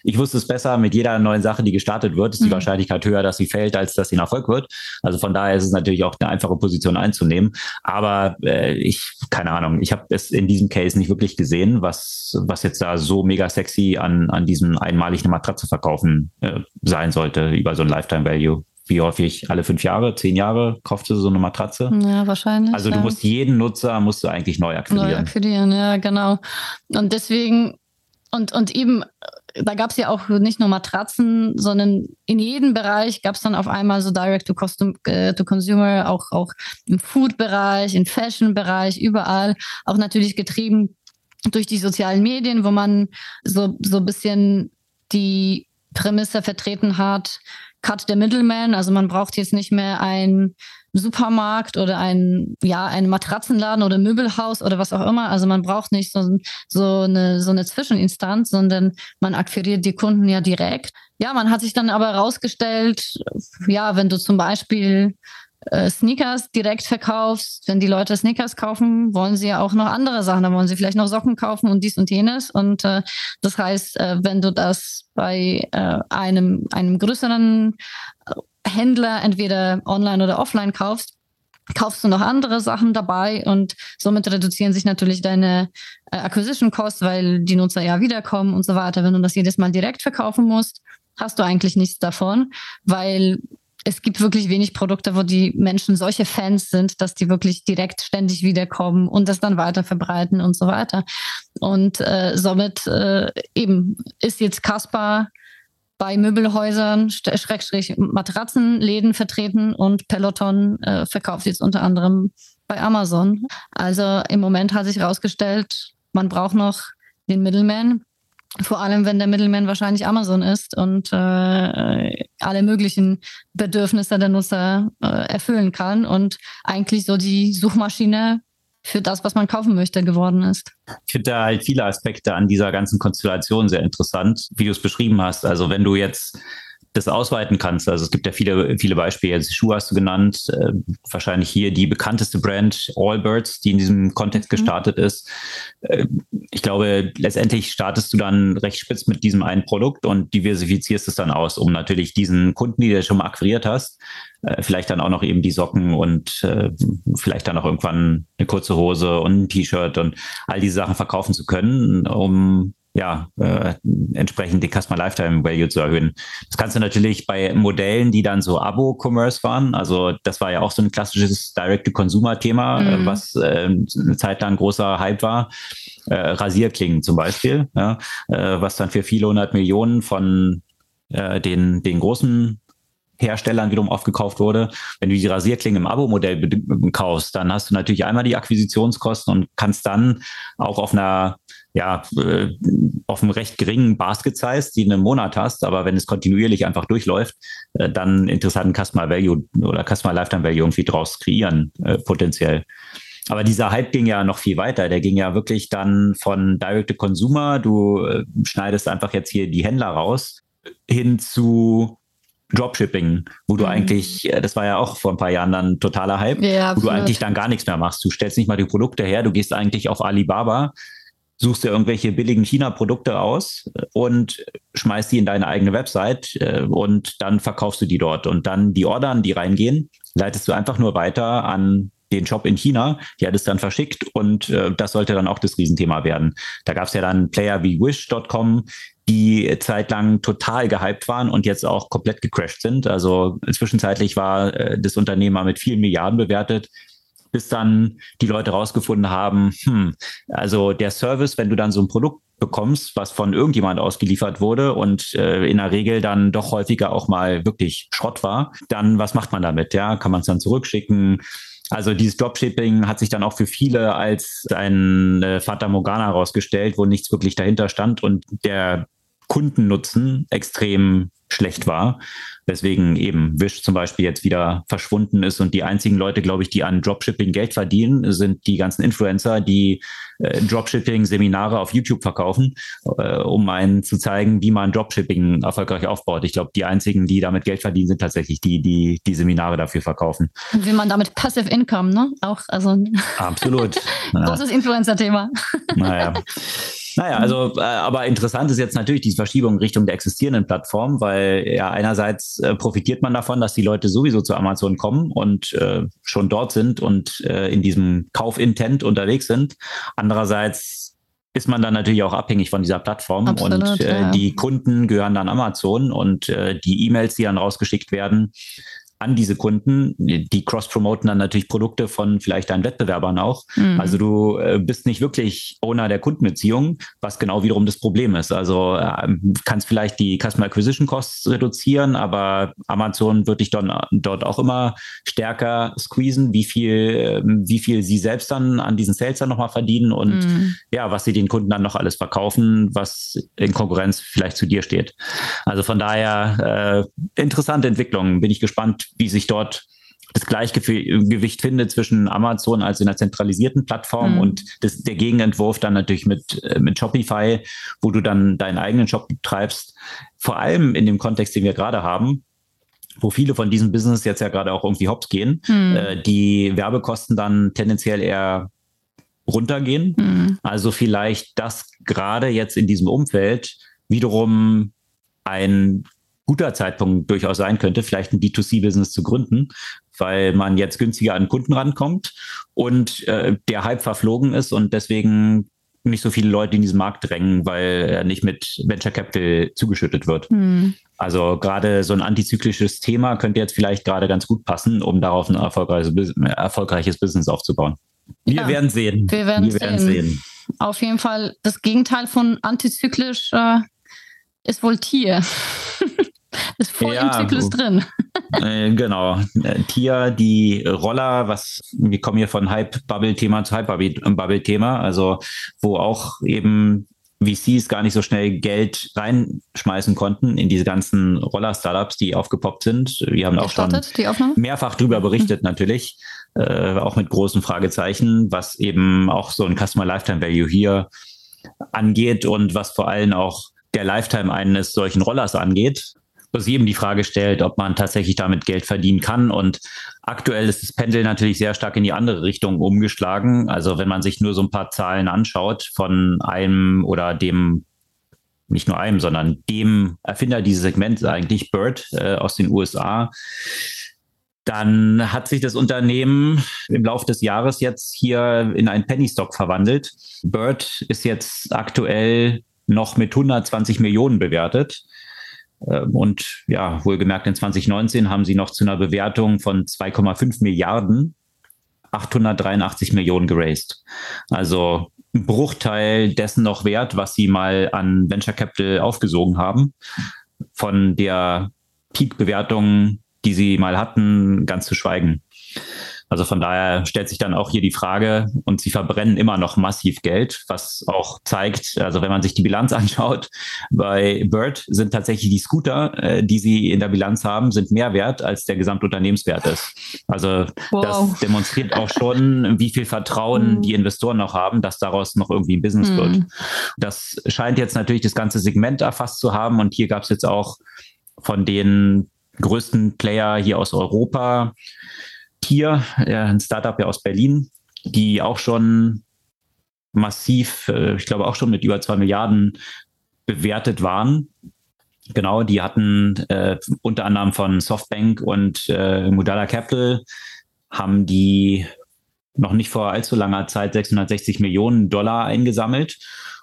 ich wusste es besser, mit jeder neuen Sache, die gestartet wird, ist die mhm. Wahrscheinlichkeit höher, dass sie fällt, als dass sie ein Erfolg wird. Also von daher ist es natürlich auch eine einfache Position einzunehmen. Aber äh, ich, keine Ahnung, ich habe es in diesem Case nicht wirklich gesehen, was, was jetzt da so mega sexy an, an diesem einmalig eine Matratze verkaufen äh, sein sollte über so ein Lifetime Value wie häufig alle fünf Jahre, zehn Jahre kaufst du so eine Matratze? Ja, wahrscheinlich. Also du ja. musst jeden Nutzer musst du eigentlich neu akquirieren. Neu akquirieren, ja, genau. Und deswegen, und, und eben, da gab es ja auch nicht nur Matratzen, sondern in jedem Bereich gab es dann auf einmal so Direct to, Custom, äh, to Consumer, auch, auch im Food-Bereich, im Fashion-Bereich, überall, auch natürlich getrieben durch die sozialen Medien, wo man so, so ein bisschen die Prämisse vertreten hat, Cut the Middleman. Also man braucht jetzt nicht mehr ein Supermarkt oder ein, ja, ein Matratzenladen oder Möbelhaus oder was auch immer. Also man braucht nicht so, so, eine, so eine Zwischeninstanz, sondern man akquiriert die Kunden ja direkt. Ja, man hat sich dann aber herausgestellt, ja, wenn du zum Beispiel Sneakers direkt verkaufst, wenn die Leute Sneakers kaufen, wollen sie ja auch noch andere Sachen. Da wollen sie vielleicht noch Socken kaufen und dies und jenes. Und äh, das heißt, äh, wenn du das bei äh, einem, einem größeren äh, Händler entweder online oder offline kaufst, kaufst du noch andere Sachen dabei und somit reduzieren sich natürlich deine äh, Acquisition Costs, weil die Nutzer ja wiederkommen und so weiter. Wenn du das jedes Mal direkt verkaufen musst, hast du eigentlich nichts davon, weil es gibt wirklich wenig Produkte, wo die Menschen solche Fans sind, dass die wirklich direkt ständig wiederkommen und das dann weiter verbreiten und so weiter. Und äh, somit äh, eben ist jetzt Caspar bei Möbelhäusern, Schrägstrich Matratzenläden vertreten und Peloton äh, verkauft jetzt unter anderem bei Amazon. Also im Moment hat sich herausgestellt, man braucht noch den Middleman, vor allem, wenn der Middleman wahrscheinlich Amazon ist und äh, alle möglichen Bedürfnisse der Nutzer äh, erfüllen kann und eigentlich so die Suchmaschine für das, was man kaufen möchte, geworden ist. Ich finde da halt viele Aspekte an dieser ganzen Konstellation sehr interessant, wie du es beschrieben hast. Also wenn du jetzt das ausweiten kannst. Also es gibt ja viele, viele Beispiele. Also Schuhe hast du genannt. Äh, wahrscheinlich hier die bekannteste Brand Allbirds, die in diesem Kontext mhm. gestartet ist. Äh, ich glaube, letztendlich startest du dann recht spitz mit diesem einen Produkt und diversifizierst es dann aus, um natürlich diesen Kunden, die du schon mal akquiriert hast, äh, vielleicht dann auch noch eben die Socken und äh, vielleicht dann auch irgendwann eine kurze Hose und ein T-Shirt und all diese Sachen verkaufen zu können, um ja, äh, entsprechend die Customer Lifetime Value zu erhöhen. Das kannst du natürlich bei Modellen, die dann so Abo-Commerce waren. Also das war ja auch so ein klassisches Direct-to-Consumer-Thema, äh, mhm. was äh, eine Zeit lang großer Hype war. Äh, Rasierklingen zum Beispiel, ja, äh, was dann für viele hundert Millionen von äh, den, den großen Herstellern wiederum aufgekauft wurde. Wenn du die Rasierklinge im Abo-Modell kaufst, dann hast du natürlich einmal die Akquisitionskosten und kannst dann auch auf einer ja, äh, auf einem recht geringen Basket-Size, die du einen Monat hast, aber wenn es kontinuierlich einfach durchläuft, äh, dann interessanten Customer Value oder Customer Lifetime Value irgendwie draus kreieren, äh, potenziell. Aber dieser Hype ging ja noch viel weiter. Der ging ja wirklich dann von Direct to Consumer, du äh, schneidest einfach jetzt hier die Händler raus, hin zu Dropshipping, wo du mhm. eigentlich, das war ja auch vor ein paar Jahren dann totaler Hype, ja, wo du eigentlich dann gar nichts mehr machst. Du stellst nicht mal die Produkte her, du gehst eigentlich auf Alibaba, suchst dir irgendwelche billigen China-Produkte aus und schmeißt die in deine eigene Website äh, und dann verkaufst du die dort. Und dann die Ordern, die reingehen, leitest du einfach nur weiter an den Shop in China, die hat es dann verschickt und äh, das sollte dann auch das Riesenthema werden. Da gab es ja dann Player wie Wish.com, die zeitlang total gehypt waren und jetzt auch komplett gecrashed sind. Also zwischenzeitlich war äh, das Unternehmen mit vielen Milliarden bewertet bis dann die Leute rausgefunden haben, hm, also der Service, wenn du dann so ein Produkt bekommst, was von irgendjemand ausgeliefert wurde und äh, in der Regel dann doch häufiger auch mal wirklich Schrott war, dann was macht man damit? Ja, kann man es dann zurückschicken? Also dieses Dropshipping hat sich dann auch für viele als ein äh, Fata Morgana herausgestellt, wo nichts wirklich dahinter stand und der Kundennutzen extrem schlecht war. Weswegen eben Wish zum Beispiel jetzt wieder verschwunden ist und die einzigen Leute, glaube ich, die an Dropshipping Geld verdienen, sind die ganzen Influencer, die äh, Dropshipping-Seminare auf YouTube verkaufen, äh, um einen zu zeigen, wie man Dropshipping erfolgreich aufbaut. Ich glaube, die einzigen, die damit Geld verdienen, sind tatsächlich die, die die Seminare dafür verkaufen. Und wie man damit Passive Income, ne? Auch, also. Absolut. Großes Influencer-Thema. Naja. Naja, also, äh, aber interessant ist jetzt natürlich die Verschiebung Richtung der existierenden Plattform, weil ja einerseits äh, profitiert man davon, dass die Leute sowieso zu Amazon kommen und äh, schon dort sind und äh, in diesem Kaufintent unterwegs sind. Andererseits ist man dann natürlich auch abhängig von dieser Plattform Absolut, und äh, ja. die Kunden gehören dann Amazon und äh, die E-Mails, die dann rausgeschickt werden, an diese Kunden. Die cross-promoten dann natürlich Produkte von vielleicht deinen Wettbewerbern auch. Mhm. Also du äh, bist nicht wirklich Owner der Kundenbeziehung, was genau wiederum das Problem ist. Also äh, kannst vielleicht die Customer Acquisition Costs reduzieren, aber Amazon wird dich dann dort auch immer stärker squeezen, wie viel, ähm, wie viel sie selbst dann an diesen Sales dann nochmal verdienen und mhm. ja, was sie den Kunden dann noch alles verkaufen, was in Konkurrenz vielleicht zu dir steht. Also von daher äh, interessante Entwicklung. Bin ich gespannt, wie sich dort das Gleichgewicht findet zwischen Amazon als in einer zentralisierten Plattform mhm. und das, der Gegenentwurf dann natürlich mit, äh, mit Shopify, wo du dann deinen eigenen Shop betreibst. Vor allem in dem Kontext, den wir gerade haben, wo viele von diesen Business jetzt ja gerade auch irgendwie hops gehen, mhm. äh, die Werbekosten dann tendenziell eher runtergehen. Mhm. Also vielleicht das gerade jetzt in diesem Umfeld wiederum ein guter Zeitpunkt durchaus sein könnte, vielleicht ein D2C-Business zu gründen, weil man jetzt günstiger an Kunden rankommt und äh, der Hype verflogen ist und deswegen nicht so viele Leute in diesen Markt drängen, weil er nicht mit Venture Capital zugeschüttet wird. Mhm. Also gerade so ein antizyklisches Thema könnte jetzt vielleicht gerade ganz gut passen, um darauf ein erfolgreiches, erfolgreiches Business aufzubauen. Wir ja, werden sehen. Wir werden, wir werden sehen. sehen. Auf jeden Fall das Gegenteil von antizyklisch äh, ist wohl Tier. ist voll ja, im Zyklus drin. äh, genau. Äh, Tier, die Roller, was, wir kommen hier von Hype-Bubble-Thema zu Hype-Bubble-Thema, also wo auch eben VCs gar nicht so schnell Geld reinschmeißen konnten in diese ganzen Roller-Startups, die aufgepoppt sind. Wir haben auch schon mehrfach drüber berichtet, mhm. natürlich, äh, auch mit großen Fragezeichen, was eben auch so ein Customer Lifetime Value hier angeht und was vor allem auch der Lifetime eines solchen Rollers angeht, was eben die Frage stellt, ob man tatsächlich damit Geld verdienen kann. Und aktuell ist das Pendel natürlich sehr stark in die andere Richtung umgeschlagen. Also wenn man sich nur so ein paar Zahlen anschaut von einem oder dem nicht nur einem, sondern dem Erfinder dieses Segments eigentlich, Bird äh, aus den USA, dann hat sich das Unternehmen im Laufe des Jahres jetzt hier in einen Penny Stock verwandelt. Bird ist jetzt aktuell noch mit 120 Millionen bewertet. Ähm, und ja, wohlgemerkt in 2019 haben sie noch zu einer Bewertung von 2,5 Milliarden 883 Millionen geraced. Also ein Bruchteil dessen noch wert, was sie mal an Venture Capital aufgesogen haben. Von der Peak-Bewertung, die sie mal hatten, ganz zu schweigen. Also von daher stellt sich dann auch hier die Frage, und sie verbrennen immer noch massiv Geld, was auch zeigt, also wenn man sich die Bilanz anschaut, bei Bird sind tatsächlich die Scooter, äh, die sie in der Bilanz haben, sind mehr wert, als der Gesamtunternehmenswert ist. Also wow. das demonstriert auch schon, wie viel Vertrauen mhm. die Investoren noch haben, dass daraus noch irgendwie ein Business mhm. wird. Das scheint jetzt natürlich das ganze Segment erfasst zu haben und hier gab es jetzt auch von den größten Player hier aus Europa, Tier, ein Startup ja aus Berlin, die auch schon massiv, äh, ich glaube auch schon mit über zwei Milliarden bewertet waren. Genau, die hatten äh, unter anderem von Softbank und äh, Mudala Capital haben die noch nicht vor allzu langer Zeit 660 Millionen Dollar eingesammelt.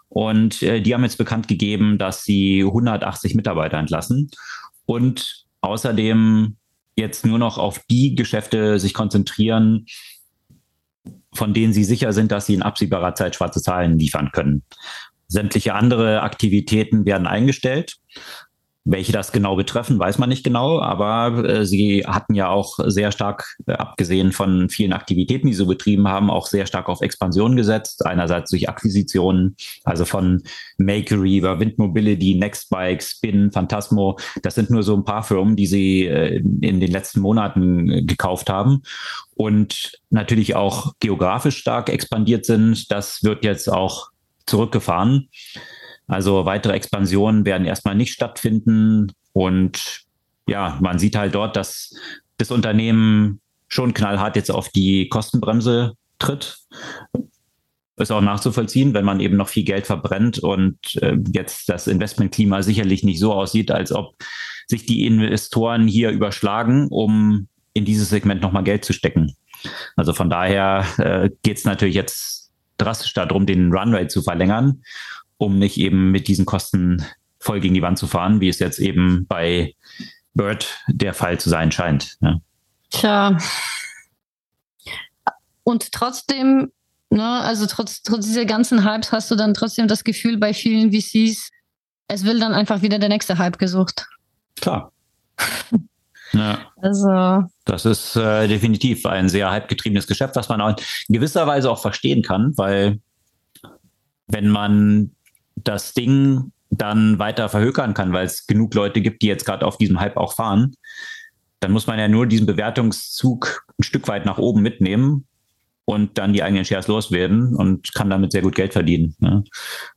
Und äh, die haben jetzt bekannt gegeben, dass sie 180 Mitarbeiter entlassen und außerdem jetzt nur noch auf die Geschäfte sich konzentrieren, von denen sie sicher sind, dass sie in absehbarer Zeit schwarze Zahlen liefern können. Sämtliche andere Aktivitäten werden eingestellt. Welche das genau betreffen, weiß man nicht genau, aber äh, sie hatten ja auch sehr stark, äh, abgesehen von vielen Aktivitäten, die sie betrieben haben, auch sehr stark auf Expansion gesetzt. Einerseits durch Akquisitionen, also von Makery über Windmobility, Nextbike, Spin, Phantasmo. Das sind nur so ein paar Firmen, die sie äh, in den letzten Monaten äh, gekauft haben und natürlich auch geografisch stark expandiert sind. Das wird jetzt auch zurückgefahren. Also weitere Expansionen werden erstmal nicht stattfinden. Und ja, man sieht halt dort, dass das Unternehmen schon knallhart jetzt auf die Kostenbremse tritt. Ist auch nachzuvollziehen, wenn man eben noch viel Geld verbrennt und äh, jetzt das Investmentklima sicherlich nicht so aussieht, als ob sich die Investoren hier überschlagen, um in dieses Segment nochmal Geld zu stecken. Also von daher äh, geht es natürlich jetzt drastisch darum, den Runway zu verlängern um nicht eben mit diesen Kosten voll gegen die Wand zu fahren, wie es jetzt eben bei Bird der Fall zu sein scheint. Ja. Tja. Und trotzdem, ne, also trotz, trotz dieser ganzen Hypes hast du dann trotzdem das Gefühl bei vielen VCs, es will dann einfach wieder der nächste Hype gesucht. Klar. Ja. Also. Das ist äh, definitiv ein sehr hypegetriebenes Geschäft, was man auch in gewisser Weise auch verstehen kann, weil wenn man das Ding dann weiter verhökern kann, weil es genug Leute gibt, die jetzt gerade auf diesem Hype auch fahren, dann muss man ja nur diesen Bewertungszug ein Stück weit nach oben mitnehmen und dann die eigenen Shares loswerden und kann damit sehr gut Geld verdienen. Ne?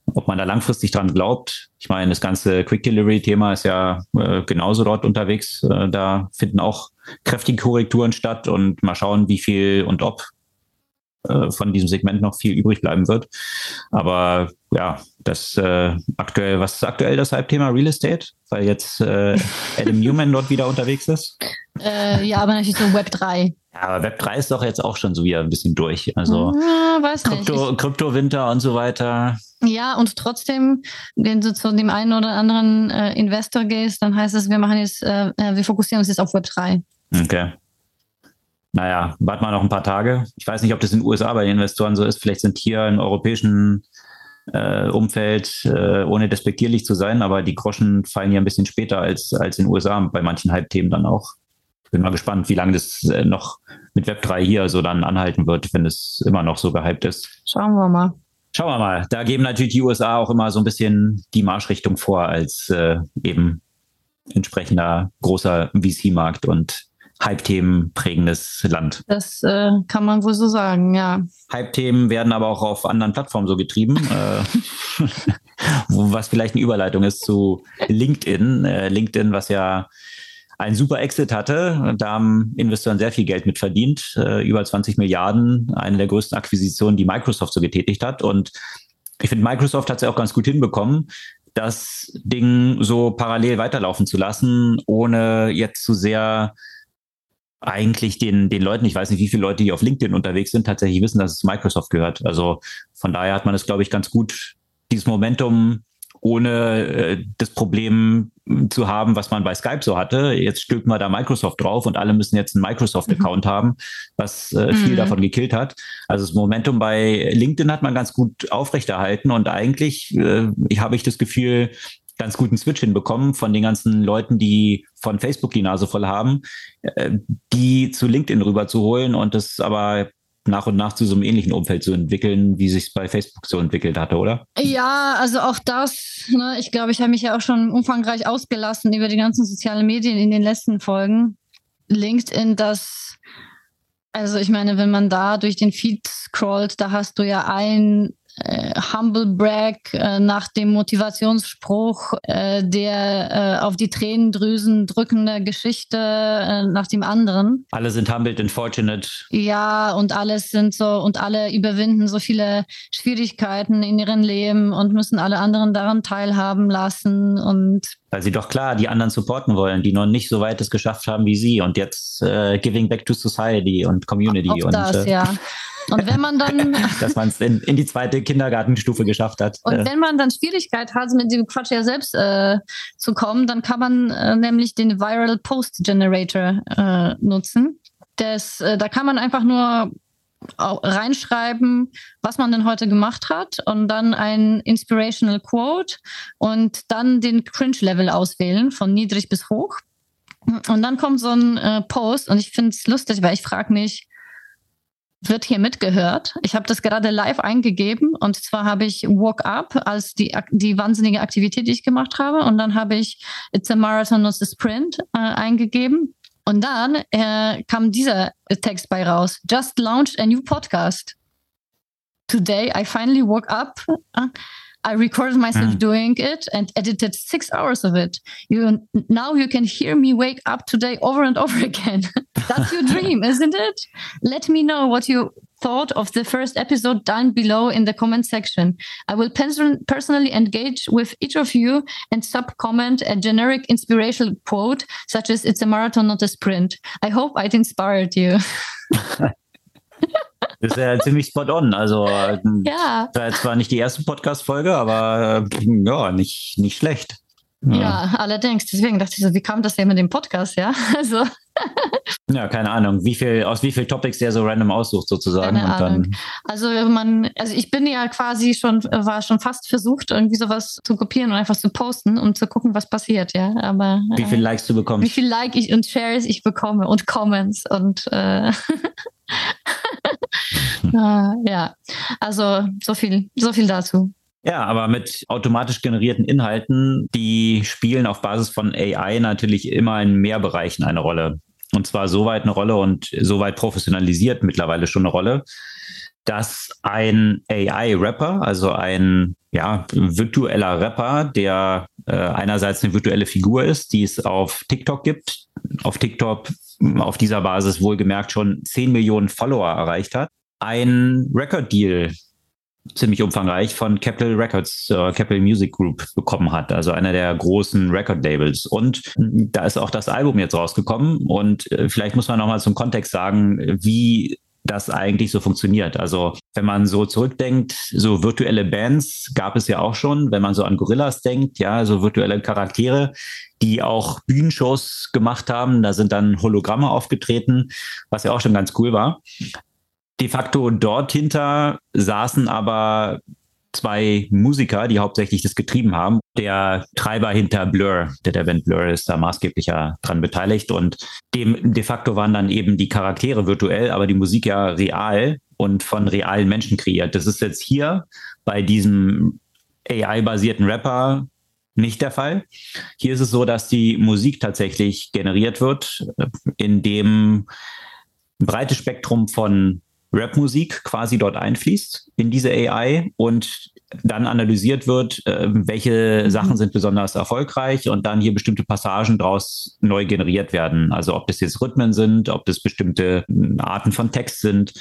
Ob man da langfristig dran glaubt, ich meine, das ganze Quick Delivery-Thema ist ja äh, genauso dort unterwegs. Äh, da finden auch kräftige Korrekturen statt und mal schauen, wie viel und ob äh, von diesem Segment noch viel übrig bleiben wird. Aber ja, das äh, aktuell, was ist aktuell das Hype-Thema Real Estate? Weil jetzt äh, Adam Newman dort wieder unterwegs ist. Äh, ja, aber natürlich so Web 3. Ja, aber Web 3 ist doch jetzt auch schon so wieder ein bisschen durch. Also ah, weiß Krypto, nicht. Kryptowinter und so weiter. Ja, und trotzdem, wenn du zu dem einen oder anderen äh, Investor gehst, dann heißt es, wir machen jetzt, äh, äh wir fokussieren uns jetzt auf Web 3. Okay. Naja, warten wir noch ein paar Tage. Ich weiß nicht, ob das in den USA bei den Investoren so ist. Vielleicht sind hier im europäischen äh, Umfeld, äh, ohne despektierlich zu sein, aber die Groschen fallen ja ein bisschen später als, als in den USA bei manchen Hype-Themen dann auch. Bin mal gespannt, wie lange das äh, noch mit Web3 hier so dann anhalten wird, wenn es immer noch so gehypt ist. Schauen wir mal. Schauen wir mal. Da geben natürlich die USA auch immer so ein bisschen die Marschrichtung vor als äh, eben entsprechender großer VC-Markt und Hype-Themen prägendes Land. Das äh, kann man wohl so sagen, ja. Hype-Themen werden aber auch auf anderen Plattformen so getrieben, äh, was vielleicht eine Überleitung ist zu LinkedIn. Äh, LinkedIn, was ja ein super Exit hatte. Da haben Investoren sehr viel Geld mit verdient, äh, über 20 Milliarden, eine der größten Akquisitionen, die Microsoft so getätigt hat. Und ich finde, Microsoft hat es ja auch ganz gut hinbekommen, das Ding so parallel weiterlaufen zu lassen, ohne jetzt zu sehr eigentlich den, den Leuten, ich weiß nicht, wie viele Leute, die auf LinkedIn unterwegs sind, tatsächlich wissen, dass es Microsoft gehört. Also von daher hat man es, glaube ich, ganz gut, dieses Momentum ohne äh, das Problem zu haben, was man bei Skype so hatte. Jetzt stülpen wir da Microsoft drauf und alle müssen jetzt einen Microsoft-Account mhm. haben, was äh, viel mhm. davon gekillt hat. Also das Momentum bei LinkedIn hat man ganz gut aufrechterhalten und eigentlich äh, habe ich das Gefühl, ganz guten Switch hinbekommen von den ganzen Leuten, die von Facebook die Nase voll haben, äh, die zu LinkedIn rüber zu holen und das aber nach und nach zu so einem ähnlichen Umfeld zu entwickeln, wie sich bei Facebook so entwickelt hatte, oder? Ja, also auch das, ne, ich glaube, ich habe mich ja auch schon umfangreich ausgelassen über die ganzen sozialen Medien in den letzten Folgen. LinkedIn, das, also ich meine, wenn man da durch den Feed scrollt, da hast du ja ein Humble Brag äh, nach dem Motivationsspruch äh, der äh, auf die Tränendrüsen drückende Geschichte äh, nach dem anderen. Alle sind humbled and fortunate. Ja, und alles sind so und alle überwinden so viele Schwierigkeiten in ihrem Leben und müssen alle anderen daran teilhaben lassen und weil sie doch klar die anderen supporten wollen, die noch nicht so weit es geschafft haben wie sie und jetzt äh, giving back to society und Community Auch und das, ja. Und wenn man dann. Dass man es in, in, die zweite Kindergartenstufe geschafft hat. Und äh. wenn man dann Schwierigkeit hat, mit dem Quatsch ja selbst äh, zu kommen, dann kann man äh, nämlich den Viral Post Generator äh, nutzen. Das, äh, da kann man einfach nur reinschreiben, was man denn heute gemacht hat und dann ein Inspirational Quote und dann den Cringe-Level auswählen, von niedrig bis hoch. Und dann kommt so ein äh, Post und ich finde es lustig, weil ich frage mich, wird hier mitgehört. Ich habe das gerade live eingegeben und zwar habe ich Walk Up als die, die wahnsinnige Aktivität, die ich gemacht habe und dann habe ich It's a Marathon, not a Sprint äh, eingegeben und dann äh, kam dieser Text bei raus. Just launched a new podcast. Today I finally woke up. I recorded myself mm. doing it and edited six hours of it. You now you can hear me wake up today over and over again. That's your dream, isn't it? Let me know what you thought of the first episode down below in the comment section. I will personally engage with each of you and sub comment a generic inspirational quote, such as It's a marathon, not a sprint. I hope I'd inspired you. Das ist ja ziemlich spot on. Also, ja. zwar nicht die erste Podcast-Folge, aber ja, nicht, nicht schlecht. Ja. ja. allerdings. Deswegen dachte ich so, wie kam das denn mit dem Podcast, ja? Also. Ja, keine Ahnung, wie viel, aus wie vielen Topics der so random aussucht, sozusagen. Keine Ahnung. also man, also ich bin ja quasi schon, war schon fast versucht, irgendwie sowas zu kopieren und einfach zu posten, um zu gucken, was passiert, ja. Aber wie viel Likes du bekommst. Wie viel Like ich und Shares ich bekomme und Comments und äh, ja, also so viel, so viel dazu. Ja, aber mit automatisch generierten Inhalten, die spielen auf Basis von AI natürlich immer in mehr Bereichen eine Rolle. Und zwar so weit eine Rolle und so weit professionalisiert mittlerweile schon eine Rolle, dass ein AI-Rapper, also ein ja, virtueller Rapper, der äh, einerseits eine virtuelle Figur ist, die es auf TikTok gibt, auf TikTok auf dieser Basis wohlgemerkt schon 10 Millionen Follower erreicht hat, ein Record-Deal ziemlich umfangreich von Capital Records, äh, Capital Music Group bekommen hat, also einer der großen Record-Labels. Und da ist auch das Album jetzt rausgekommen. Und äh, vielleicht muss man nochmal zum Kontext sagen, wie das eigentlich so funktioniert. Also wenn man so zurückdenkt, so virtuelle Bands gab es ja auch schon, wenn man so an Gorillas denkt, ja, so virtuelle Charaktere, die auch Bühnenshows gemacht haben. Da sind dann Hologramme aufgetreten, was ja auch schon ganz cool war. De facto dort hinter saßen aber zwei Musiker, die hauptsächlich das getrieben haben. Der Treiber hinter Blur, der der Band Blur ist da maßgeblich ja dran beteiligt und dem de facto waren dann eben die Charaktere virtuell, aber die Musik ja real und von realen Menschen kreiert. Das ist jetzt hier bei diesem AI-basierten Rapper nicht der Fall. Hier ist es so, dass die Musik tatsächlich generiert wird, in dem ein breites Spektrum von Rapmusik quasi dort einfließt in diese AI und dann analysiert wird, äh, welche mhm. Sachen sind besonders erfolgreich und dann hier bestimmte Passagen daraus neu generiert werden. Also ob das jetzt Rhythmen sind, ob das bestimmte hm, Arten von Text sind.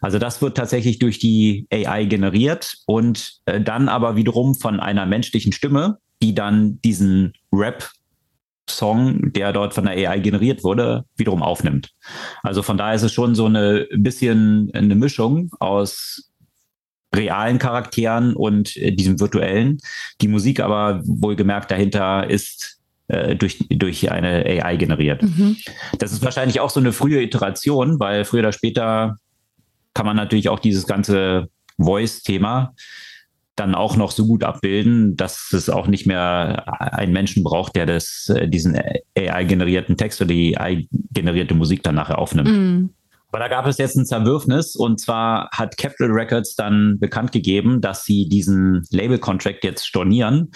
Also das wird tatsächlich durch die AI generiert und äh, dann aber wiederum von einer menschlichen Stimme, die dann diesen Rap Song, der dort von der AI generiert wurde, wiederum aufnimmt. Also von daher ist es schon so eine bisschen eine Mischung aus realen Charakteren und äh, diesem virtuellen. Die Musik aber wohlgemerkt dahinter ist äh, durch, durch eine AI generiert. Mhm. Das ist wahrscheinlich auch so eine frühe Iteration, weil früher oder später kann man natürlich auch dieses ganze Voice-Thema dann auch noch so gut abbilden, dass es auch nicht mehr einen Menschen braucht, der das, äh, diesen AI-generierten Text oder die AI-generierte Musik dann nachher aufnimmt. Mm. Aber da gab es jetzt ein Zerwürfnis und zwar hat Capital Records dann bekannt gegeben, dass sie diesen Label-Contract jetzt stornieren.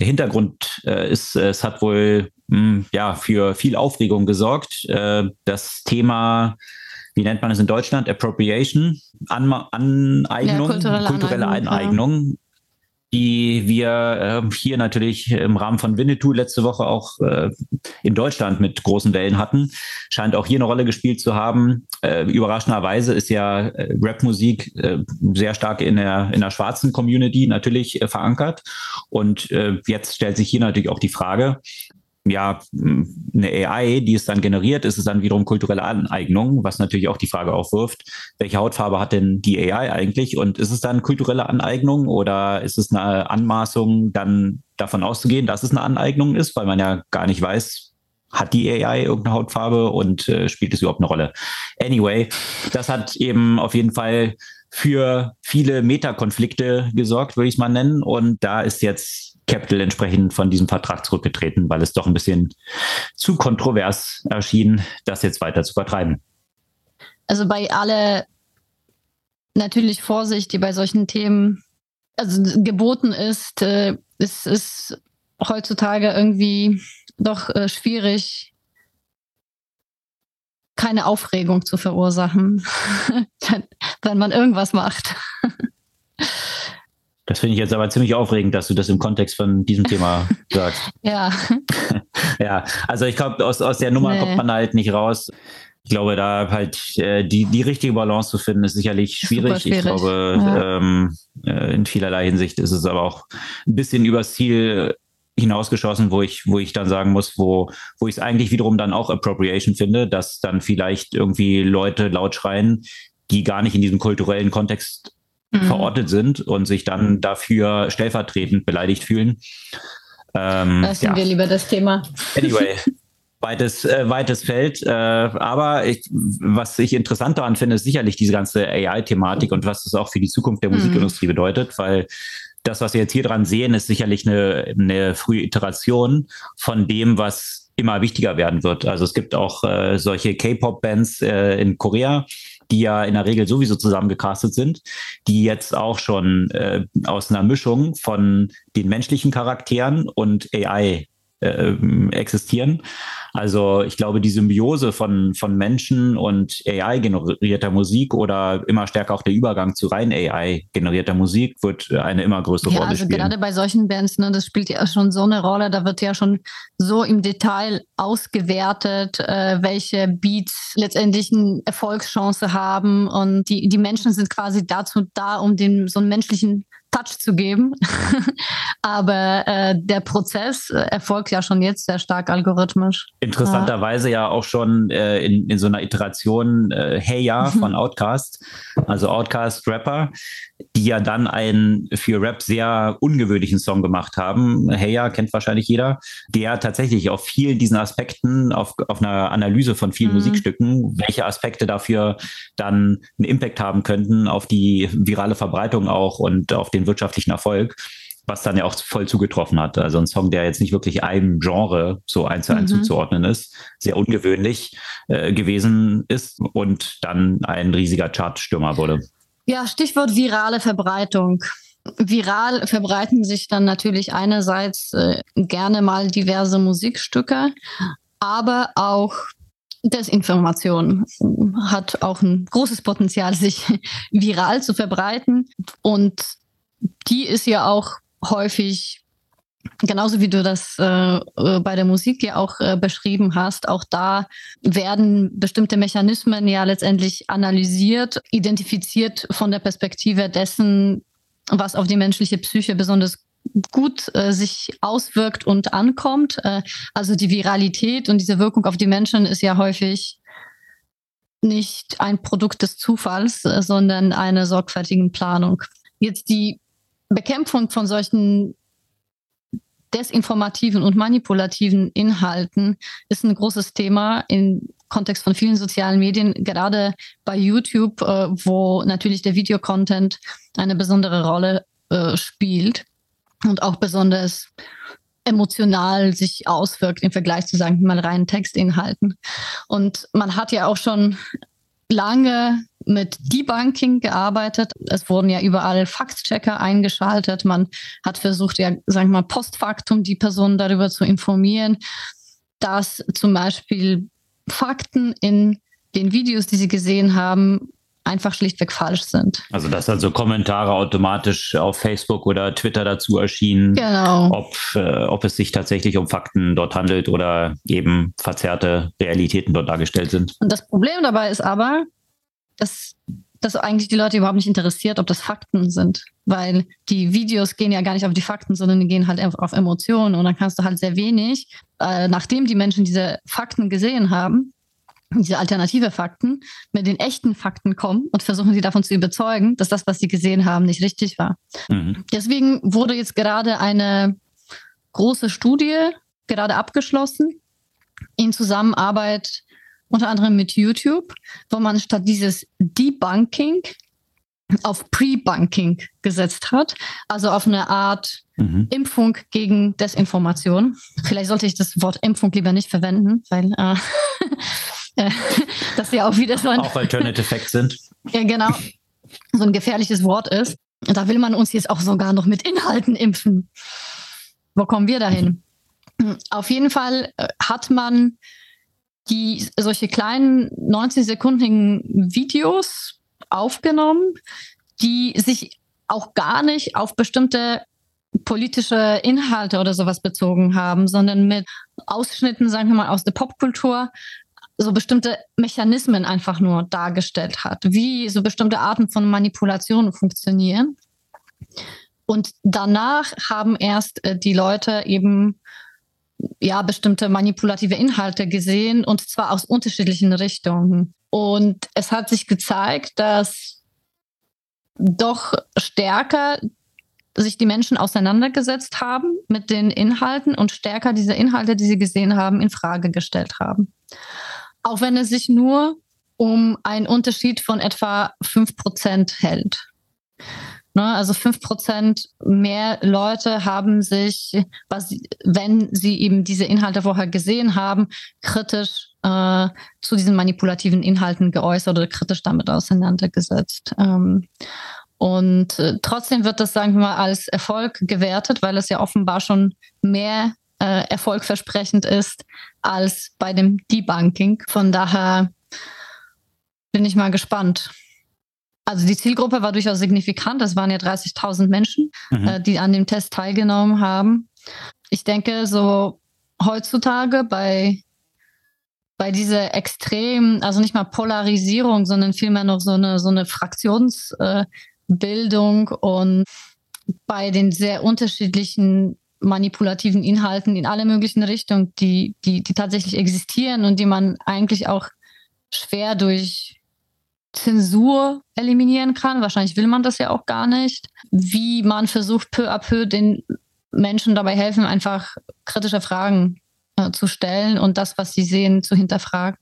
Der Hintergrund äh, ist, es hat wohl mh, hm, ja für viel Aufregung gesorgt. Äh, das Thema wie nennt man es in Deutschland? Appropriation, Anma Aneignung, ja, kulturelle, kulturelle Aneignung, Aneignung die wir äh, hier natürlich im Rahmen von Winnetou letzte Woche auch äh, in Deutschland mit großen Wellen hatten, scheint auch hier eine Rolle gespielt zu haben. Äh, überraschenderweise ist ja äh, Rapmusik äh, sehr stark in der, in der schwarzen Community natürlich äh, verankert. Und äh, jetzt stellt sich hier natürlich auch die Frage, ja, eine AI, die es dann generiert, ist es dann wiederum kulturelle Aneignung, was natürlich auch die Frage aufwirft, welche Hautfarbe hat denn die AI eigentlich? Und ist es dann kulturelle Aneignung oder ist es eine Anmaßung, dann davon auszugehen, dass es eine Aneignung ist, weil man ja gar nicht weiß, hat die AI irgendeine Hautfarbe und äh, spielt es überhaupt eine Rolle? Anyway, das hat eben auf jeden Fall für viele Metakonflikte gesorgt, würde ich es mal nennen. Und da ist jetzt Capital entsprechend von diesem Vertrag zurückgetreten, weil es doch ein bisschen zu kontrovers erschien, das jetzt weiter zu vertreiben. Also bei aller natürlich Vorsicht, die bei solchen Themen also geboten ist, äh, ist es heutzutage irgendwie doch äh, schwierig, keine Aufregung zu verursachen, wenn man irgendwas macht. Das finde ich jetzt aber ziemlich aufregend, dass du das im Kontext von diesem Thema sagst. ja. ja, also ich glaube, aus, aus der Nummer nee. kommt man halt nicht raus. Ich glaube, da halt äh, die, die richtige Balance zu finden, ist sicherlich schwierig. schwierig. Ich glaube, ja. ähm, äh, in vielerlei Hinsicht ist es aber auch ein bisschen übers Ziel hinausgeschossen, wo ich, wo ich dann sagen muss, wo, wo ich es eigentlich wiederum dann auch Appropriation finde, dass dann vielleicht irgendwie Leute laut schreien, die gar nicht in diesem kulturellen Kontext mhm. verortet sind und sich dann dafür stellvertretend beleidigt fühlen. Ähm, Lassen ja. wir lieber das Thema. Anyway, weites, äh, weites Feld. Äh, aber ich, was ich interessant daran finde, ist sicherlich diese ganze AI-Thematik und was das auch für die Zukunft der mhm. Musikindustrie bedeutet, weil das, was wir jetzt hier dran sehen, ist sicherlich eine, eine frühe Iteration von dem, was immer wichtiger werden wird. Also es gibt auch äh, solche K-Pop-Bands äh, in Korea, die ja in der Regel sowieso zusammengecastet sind, die jetzt auch schon äh, aus einer Mischung von den menschlichen Charakteren und AI äh, existieren. Also ich glaube, die Symbiose von, von Menschen und AI-generierter Musik oder immer stärker auch der Übergang zu rein AI-generierter Musik wird eine immer größere ja, Rolle also spielen. Gerade bei solchen Bands, ne, das spielt ja schon so eine Rolle, da wird ja schon so im Detail ausgewertet, äh, welche Beats letztendlich eine Erfolgschance haben und die, die Menschen sind quasi dazu da, um den so einen menschlichen Touch zu geben. Aber äh, der Prozess erfolgt ja schon jetzt sehr stark algorithmisch. Interessanterweise ja, ja auch schon äh, in, in so einer Iteration äh, Hey Ja von Outcast, also Outcast Rapper, die ja dann einen für Rap sehr ungewöhnlichen Song gemacht haben. Hey Ja kennt wahrscheinlich jeder, der tatsächlich auf vielen diesen Aspekten, auf, auf einer Analyse von vielen mhm. Musikstücken, welche Aspekte dafür dann einen Impact haben könnten auf die virale Verbreitung auch und auf den wirtschaftlichen Erfolg was dann ja auch voll zugetroffen hat. Also ein Song, der jetzt nicht wirklich einem Genre so eins zu eins mhm. zuzuordnen ist, sehr ungewöhnlich äh, gewesen ist und dann ein riesiger Chartstürmer wurde. Ja, Stichwort virale Verbreitung. Viral verbreiten sich dann natürlich einerseits äh, gerne mal diverse Musikstücke, aber auch Desinformation hat auch ein großes Potenzial, sich viral zu verbreiten. Und die ist ja auch häufig Genauso wie du das äh, äh, bei der Musik ja auch äh, beschrieben hast, auch da werden bestimmte Mechanismen ja letztendlich analysiert, identifiziert von der Perspektive dessen, was auf die menschliche Psyche besonders gut äh, sich auswirkt und ankommt. Äh, also die Viralität und diese Wirkung auf die Menschen ist ja häufig nicht ein Produkt des Zufalls, äh, sondern einer sorgfältigen Planung. Jetzt die Bekämpfung von solchen desinformativen und manipulativen Inhalten ist ein großes Thema im Kontext von vielen sozialen Medien, gerade bei YouTube, äh, wo natürlich der Videocontent eine besondere Rolle äh, spielt und auch besonders emotional sich auswirkt im Vergleich zu, sagen wir mal, reinen Textinhalten. Und man hat ja auch schon lange mit Debunking gearbeitet. Es wurden ja überall Faktchecker eingeschaltet. Man hat versucht, ja, sagen wir mal, postfaktum die Personen darüber zu informieren, dass zum Beispiel Fakten in den Videos, die sie gesehen haben, einfach schlichtweg falsch sind. Also dass also Kommentare automatisch auf Facebook oder Twitter dazu erschienen, genau. ob, äh, ob es sich tatsächlich um Fakten dort handelt oder eben verzerrte Realitäten dort dargestellt sind. Und das Problem dabei ist aber, dass das eigentlich die Leute überhaupt nicht interessiert, ob das Fakten sind, weil die Videos gehen ja gar nicht auf die Fakten, sondern die gehen halt auf Emotionen und dann kannst du halt sehr wenig, äh, nachdem die Menschen diese Fakten gesehen haben, diese alternative Fakten, mit den echten Fakten kommen und versuchen sie davon zu überzeugen, dass das, was sie gesehen haben, nicht richtig war. Mhm. Deswegen wurde jetzt gerade eine große Studie gerade abgeschlossen in Zusammenarbeit unter anderem mit YouTube, wo man statt dieses Debunking auf Pre-Bunking gesetzt hat, also auf eine Art mhm. Impfung gegen Desinformation. Vielleicht sollte ich das Wort Impfung lieber nicht verwenden, weil äh, äh, das ja auch wieder so ein auch Alternative Facts sind. ja, genau. So ein gefährliches Wort ist. Da will man uns jetzt auch sogar noch mit Inhalten impfen. Wo kommen wir dahin? Auf jeden Fall äh, hat man die solche kleinen 90-sekundigen Videos aufgenommen, die sich auch gar nicht auf bestimmte politische Inhalte oder sowas bezogen haben, sondern mit Ausschnitten, sagen wir mal, aus der Popkultur so bestimmte Mechanismen einfach nur dargestellt hat, wie so bestimmte Arten von Manipulationen funktionieren. Und danach haben erst äh, die Leute eben ja bestimmte manipulative Inhalte gesehen und zwar aus unterschiedlichen Richtungen. Und es hat sich gezeigt, dass doch stärker sich die Menschen auseinandergesetzt haben mit den Inhalten und stärker diese Inhalte, die sie gesehen haben, in Frage gestellt haben. Auch wenn es sich nur um einen Unterschied von etwa fünf Prozent hält. Ne? Also fünf Prozent mehr Leute haben sich, wenn sie eben diese Inhalte vorher gesehen haben, kritisch äh, zu diesen manipulativen Inhalten geäußert oder kritisch damit auseinandergesetzt. Ähm, und äh, trotzdem wird das, sagen wir mal, als Erfolg gewertet, weil es ja offenbar schon mehr äh, erfolgversprechend ist als bei dem Debunking. Von daher bin ich mal gespannt. Also die Zielgruppe war durchaus signifikant. Das waren ja 30.000 Menschen, mhm. äh, die an dem Test teilgenommen haben. Ich denke, so heutzutage bei, bei dieser extremen, also nicht mal Polarisierung, sondern vielmehr noch so eine, so eine Fraktionsbildung äh, und bei den sehr unterschiedlichen manipulativen Inhalten in alle möglichen Richtungen, die, die, die tatsächlich existieren und die man eigentlich auch schwer durch Zensur eliminieren kann. Wahrscheinlich will man das ja auch gar nicht. Wie man versucht, peu à peu den Menschen dabei helfen, einfach kritische Fragen äh, zu stellen und das, was sie sehen, zu hinterfragen.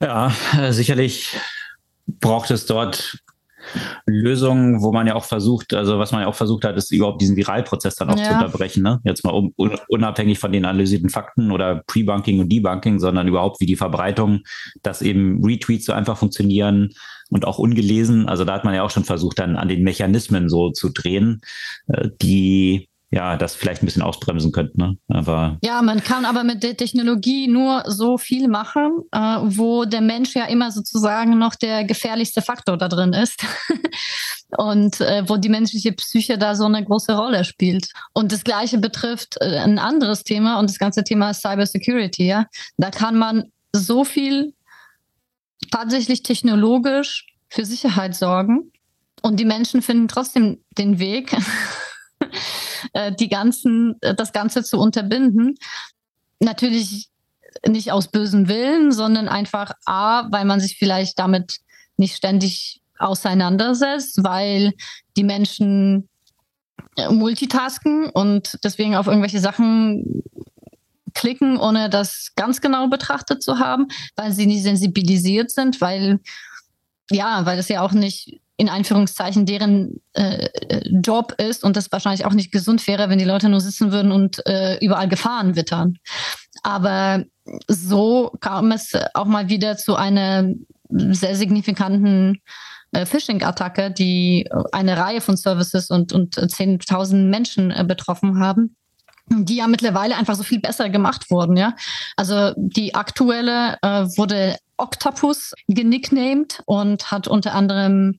Ja, äh, sicherlich braucht es dort Lösungen, wo man ja auch versucht, also was man ja auch versucht hat, ist überhaupt diesen Viralprozess dann auch ja. zu unterbrechen. Ne? Jetzt mal um, unabhängig von den analysierten Fakten oder Pre-Bunking und Debunking, sondern überhaupt wie die Verbreitung, dass eben Retweets so einfach funktionieren und auch ungelesen. Also da hat man ja auch schon versucht, dann an den Mechanismen so zu drehen, äh, die ja, das vielleicht ein bisschen ausbremsen könnten. Ne? Aber ja, man kann aber mit der Technologie nur so viel machen, äh, wo der Mensch ja immer sozusagen noch der gefährlichste Faktor da drin ist. und äh, wo die menschliche Psyche da so eine große Rolle spielt. Und das Gleiche betrifft äh, ein anderes Thema und das ganze Thema Cybersecurity. Ja? Da kann man so viel tatsächlich technologisch für Sicherheit sorgen und die Menschen finden trotzdem den Weg. Äh, die ganzen, äh, das Ganze zu unterbinden. Natürlich nicht aus bösem Willen, sondern einfach A, weil man sich vielleicht damit nicht ständig auseinandersetzt, weil die Menschen äh, multitasken und deswegen auf irgendwelche Sachen klicken, ohne das ganz genau betrachtet zu haben, weil sie nicht sensibilisiert sind, weil ja, weil es ja auch nicht in Anführungszeichen deren äh, Job ist und das wahrscheinlich auch nicht gesund wäre, wenn die Leute nur sitzen würden und äh, überall Gefahren wittern. Aber so kam es auch mal wieder zu einer sehr signifikanten äh, Phishing-Attacke, die eine Reihe von Services und, und 10.000 Menschen äh, betroffen haben die ja mittlerweile einfach so viel besser gemacht wurden, ja. Also die aktuelle äh, wurde Octopus genicknamed und hat unter anderem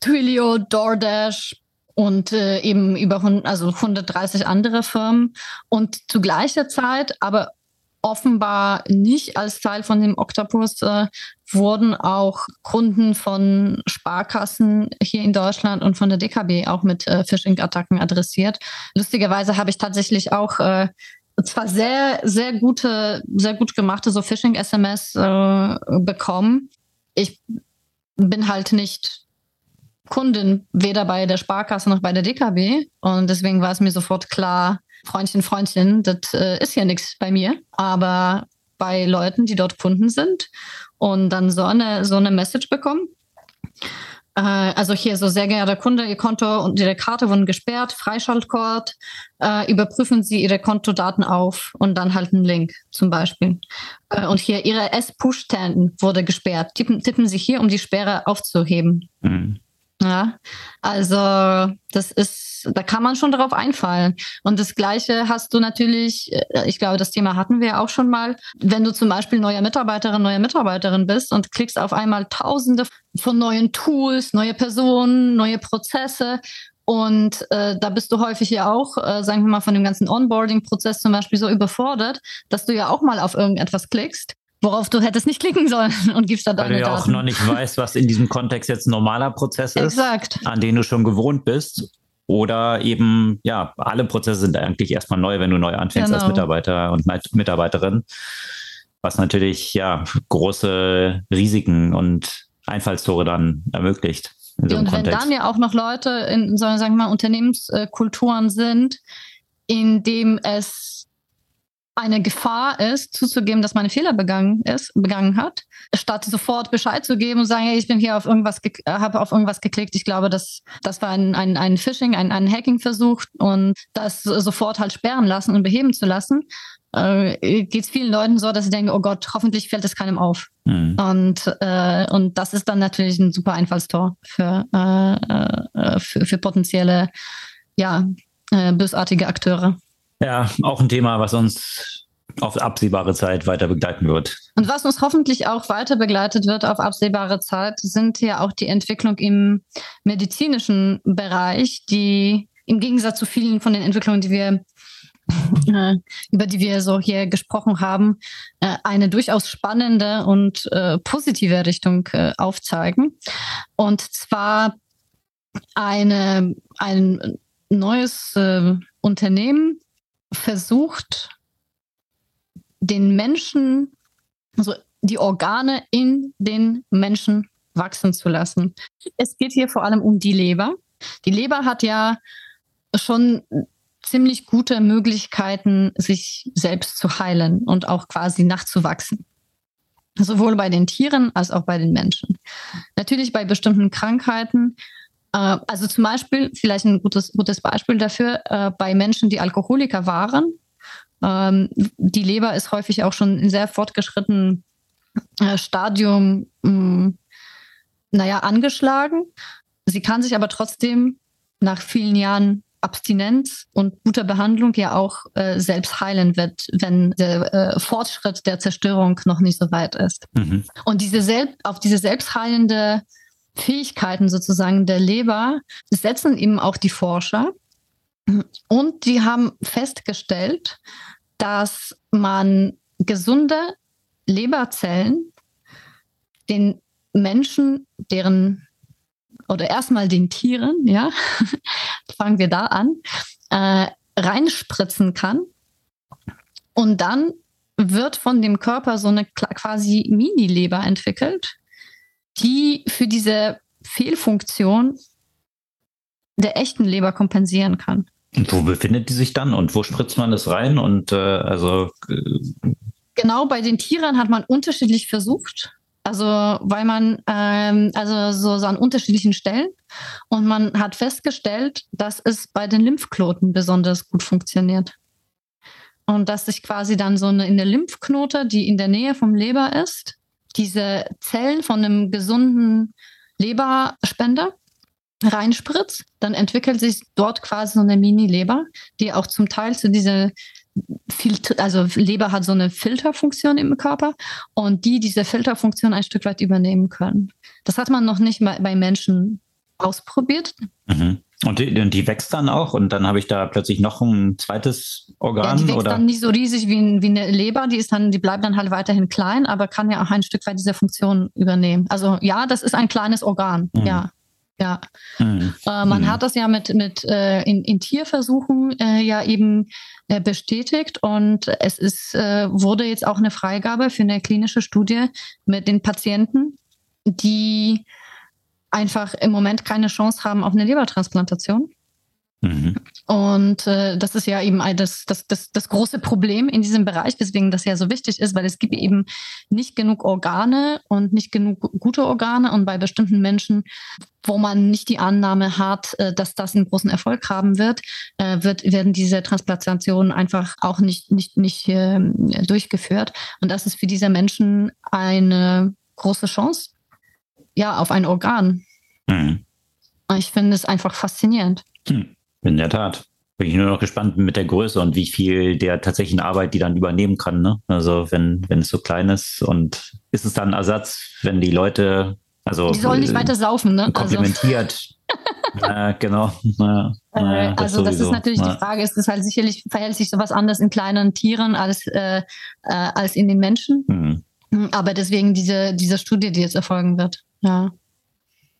Twilio, DoorDash und äh, eben über also 130 andere Firmen und zu gleicher Zeit, aber offenbar nicht als Teil von dem Octopus äh, wurden auch Kunden von Sparkassen hier in Deutschland und von der DKB auch mit äh, Phishing-Attacken adressiert. Lustigerweise habe ich tatsächlich auch äh, zwar sehr, sehr gute, sehr gut gemachte so Phishing-SMS äh, bekommen. Ich bin halt nicht Kundin, weder bei der Sparkasse noch bei der DKB. Und deswegen war es mir sofort klar, Freundchen, Freundchen, das äh, ist ja nichts bei mir. Aber bei Leuten, die dort Kunden sind und dann so eine, so eine Message bekommen, also hier so sehr geehrter Kunde, Ihr Konto und Ihre Karte wurden gesperrt, Freischaltcode, äh, überprüfen Sie Ihre Kontodaten auf und dann halt einen Link zum Beispiel. Äh, und hier Ihre S-Push-Stand wurde gesperrt. Tippen, tippen Sie hier, um die Sperre aufzuheben. Mhm. Ja, also das ist, da kann man schon darauf einfallen. Und das Gleiche hast du natürlich, äh, ich glaube, das Thema hatten wir ja auch schon mal, wenn du zum Beispiel neuer Mitarbeiterin, neuer Mitarbeiterin bist und klickst auf einmal Tausende von neuen Tools, neue Personen, neue Prozesse und äh, da bist du häufig ja auch, äh, sagen wir mal, von dem ganzen Onboarding-Prozess zum Beispiel so überfordert, dass du ja auch mal auf irgendetwas klickst worauf du hättest nicht klicken sollen und gibst da deine Weil du ja auch noch nicht weißt, was in diesem Kontext jetzt ein normaler Prozess ist, Exakt. an den du schon gewohnt bist. Oder eben, ja, alle Prozesse sind eigentlich erstmal neu, wenn du neu anfängst genau. als Mitarbeiter und Mitarbeiterin. Was natürlich, ja, große Risiken und Einfallstore dann ermöglicht. So und wenn dann ja auch noch Leute in, sagen wir mal, Unternehmenskulturen sind, in dem es eine Gefahr ist, zuzugeben, dass man einen Fehler begangen ist, begangen hat, statt sofort Bescheid zu geben und sagen, hey, ich bin hier auf irgendwas, habe auf irgendwas geklickt. Ich glaube, das, das war ein, ein, ein Phishing, ein, ein Hacking-Versuch und das sofort halt sperren lassen und beheben zu lassen, äh, geht es vielen Leuten so, dass sie denken, oh Gott, hoffentlich fällt es keinem auf. Mhm. Und, äh, und das ist dann natürlich ein super Einfallstor für, äh, äh für, für potenzielle, ja, äh, bösartige Akteure. Ja, auch ein Thema, was uns auf absehbare Zeit weiter begleiten wird. Und was uns hoffentlich auch weiter begleitet wird auf absehbare Zeit, sind ja auch die Entwicklung im medizinischen Bereich, die im Gegensatz zu vielen von den Entwicklungen, die wir äh, über die wir so hier gesprochen haben, äh, eine durchaus spannende und äh, positive Richtung aufzeigen. Und zwar eine, ein neues Unternehmen versucht, den Menschen, also die Organe in den Menschen wachsen zu lassen. Es geht hier vor allem um die Leber. Die Leber hat ja schon ziemlich gute Möglichkeiten, sich selbst zu heilen und auch quasi nachzuwachsen. Sowohl bei den Tieren als auch bei den Menschen. Natürlich bei bestimmten Krankheiten. Äh, also zum Beispiel, vielleicht ein gutes, gutes Beispiel dafür, äh, bei Menschen, die Alkoholiker waren. Ähm, die Leber ist häufig auch schon in sehr fortgeschrittenen äh, Stadium, hm, naja, angeschlagen. Sie kann sich aber trotzdem nach vielen Jahren Abstinenz und guter Behandlung ja auch äh, selbst heilen wird, wenn der äh, Fortschritt der Zerstörung noch nicht so weit ist. Mhm. Und diese Sel auf diese selbstheilende Fähigkeiten sozusagen der Leber setzen eben auch die Forscher. Und die haben festgestellt, dass man gesunde Leberzellen den Menschen, deren oder erstmal den Tieren, ja, fangen wir da an, äh, reinspritzen kann. Und dann wird von dem Körper so eine quasi Mini-Leber entwickelt, die für diese Fehlfunktion der echten Leber kompensieren kann. Und wo befindet die sich dann und wo spritzt man das rein? Und äh, also äh genau bei den Tieren hat man unterschiedlich versucht. Also weil man ähm, also so, so an unterschiedlichen Stellen und man hat festgestellt, dass es bei den Lymphknoten besonders gut funktioniert. Und dass sich quasi dann so eine in der Lymphknote, die in der Nähe vom Leber ist, diese Zellen von einem gesunden Leberspender reinspritzt, dann entwickelt sich dort quasi so eine Mini-Leber, die auch zum Teil zu dieser Filter, also Leber hat so eine Filterfunktion im Körper und die diese Filterfunktion ein Stück weit übernehmen können. Das hat man noch nicht bei, bei Menschen ausprobiert. Mhm. Und die, und die, wächst dann auch und dann habe ich da plötzlich noch ein zweites Organ? Ja, die wächst oder? dann nicht so riesig wie, wie eine Leber, die ist dann, die bleibt dann halt weiterhin klein, aber kann ja auch ein Stück weit diese Funktion übernehmen. Also ja, das ist ein kleines Organ, mhm. ja. Ja, mhm. äh, man mhm. hat das ja mit, mit äh, in, in Tierversuchen äh, ja eben äh, bestätigt und es ist, äh, wurde jetzt auch eine Freigabe für eine klinische Studie mit den Patienten, die einfach im Moment keine Chance haben auf eine Lebertransplantation. Mhm. Und äh, das ist ja eben das, das, das, das große Problem in diesem Bereich, weswegen das ja so wichtig ist, weil es gibt eben nicht genug Organe und nicht genug gute Organe. Und bei bestimmten Menschen, wo man nicht die Annahme hat, äh, dass das einen großen Erfolg haben wird, äh, wird werden diese Transplantationen einfach auch nicht, nicht, nicht äh, durchgeführt. Und das ist für diese Menschen eine große Chance, ja, auf ein Organ. Mhm. Ich finde es einfach faszinierend. Hm. In der Tat. Bin ich nur noch gespannt mit der Größe und wie viel der tatsächlichen Arbeit die dann übernehmen kann. Ne? Also wenn, wenn es so klein ist und ist es dann ein Ersatz, wenn die Leute, also die sollen nicht äh, weiter saufen, ne? Komplementiert. Also. äh, genau. Naja, naja, das also das ist natürlich ja. die Frage, ist es halt sicherlich, verhält sich sowas anders in kleinen Tieren als, äh, äh, als in den Menschen. Mhm. Aber deswegen diese, diese Studie, die jetzt erfolgen wird. Ja.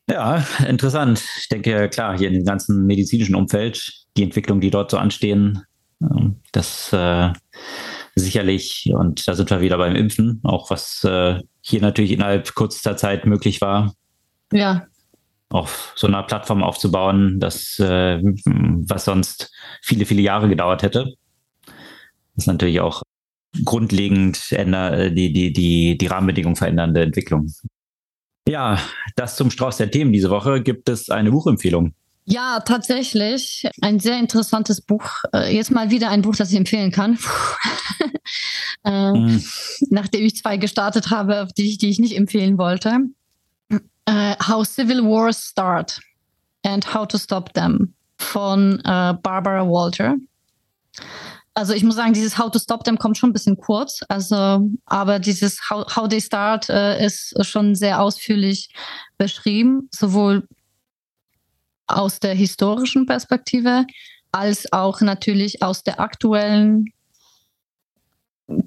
Ja, interessant. Ich denke, klar, hier in dem ganzen medizinischen Umfeld, die Entwicklungen, die dort so anstehen, ähm, das äh, sicherlich, und da sind wir wieder beim Impfen, auch was äh, hier natürlich innerhalb kürzester Zeit möglich war. Ja. Auf so einer Plattform aufzubauen, das, äh, was sonst viele, viele Jahre gedauert hätte. Das ist natürlich auch grundlegend änder, die, die, die, die Rahmenbedingungen verändernde Entwicklung. Ja, das zum Strauß der Themen diese Woche. Gibt es eine Buchempfehlung? Ja, tatsächlich. Ein sehr interessantes Buch. Äh, jetzt mal wieder ein Buch, das ich empfehlen kann. äh, mhm. Nachdem ich zwei gestartet habe, die ich, die ich nicht empfehlen wollte. Äh, How Civil Wars Start and How to Stop Them von äh, Barbara Walter. Also ich muss sagen, dieses How to Stop Them kommt schon ein bisschen kurz. Also, aber dieses How, How They Start äh, ist schon sehr ausführlich beschrieben, sowohl aus der historischen Perspektive als auch natürlich aus der aktuellen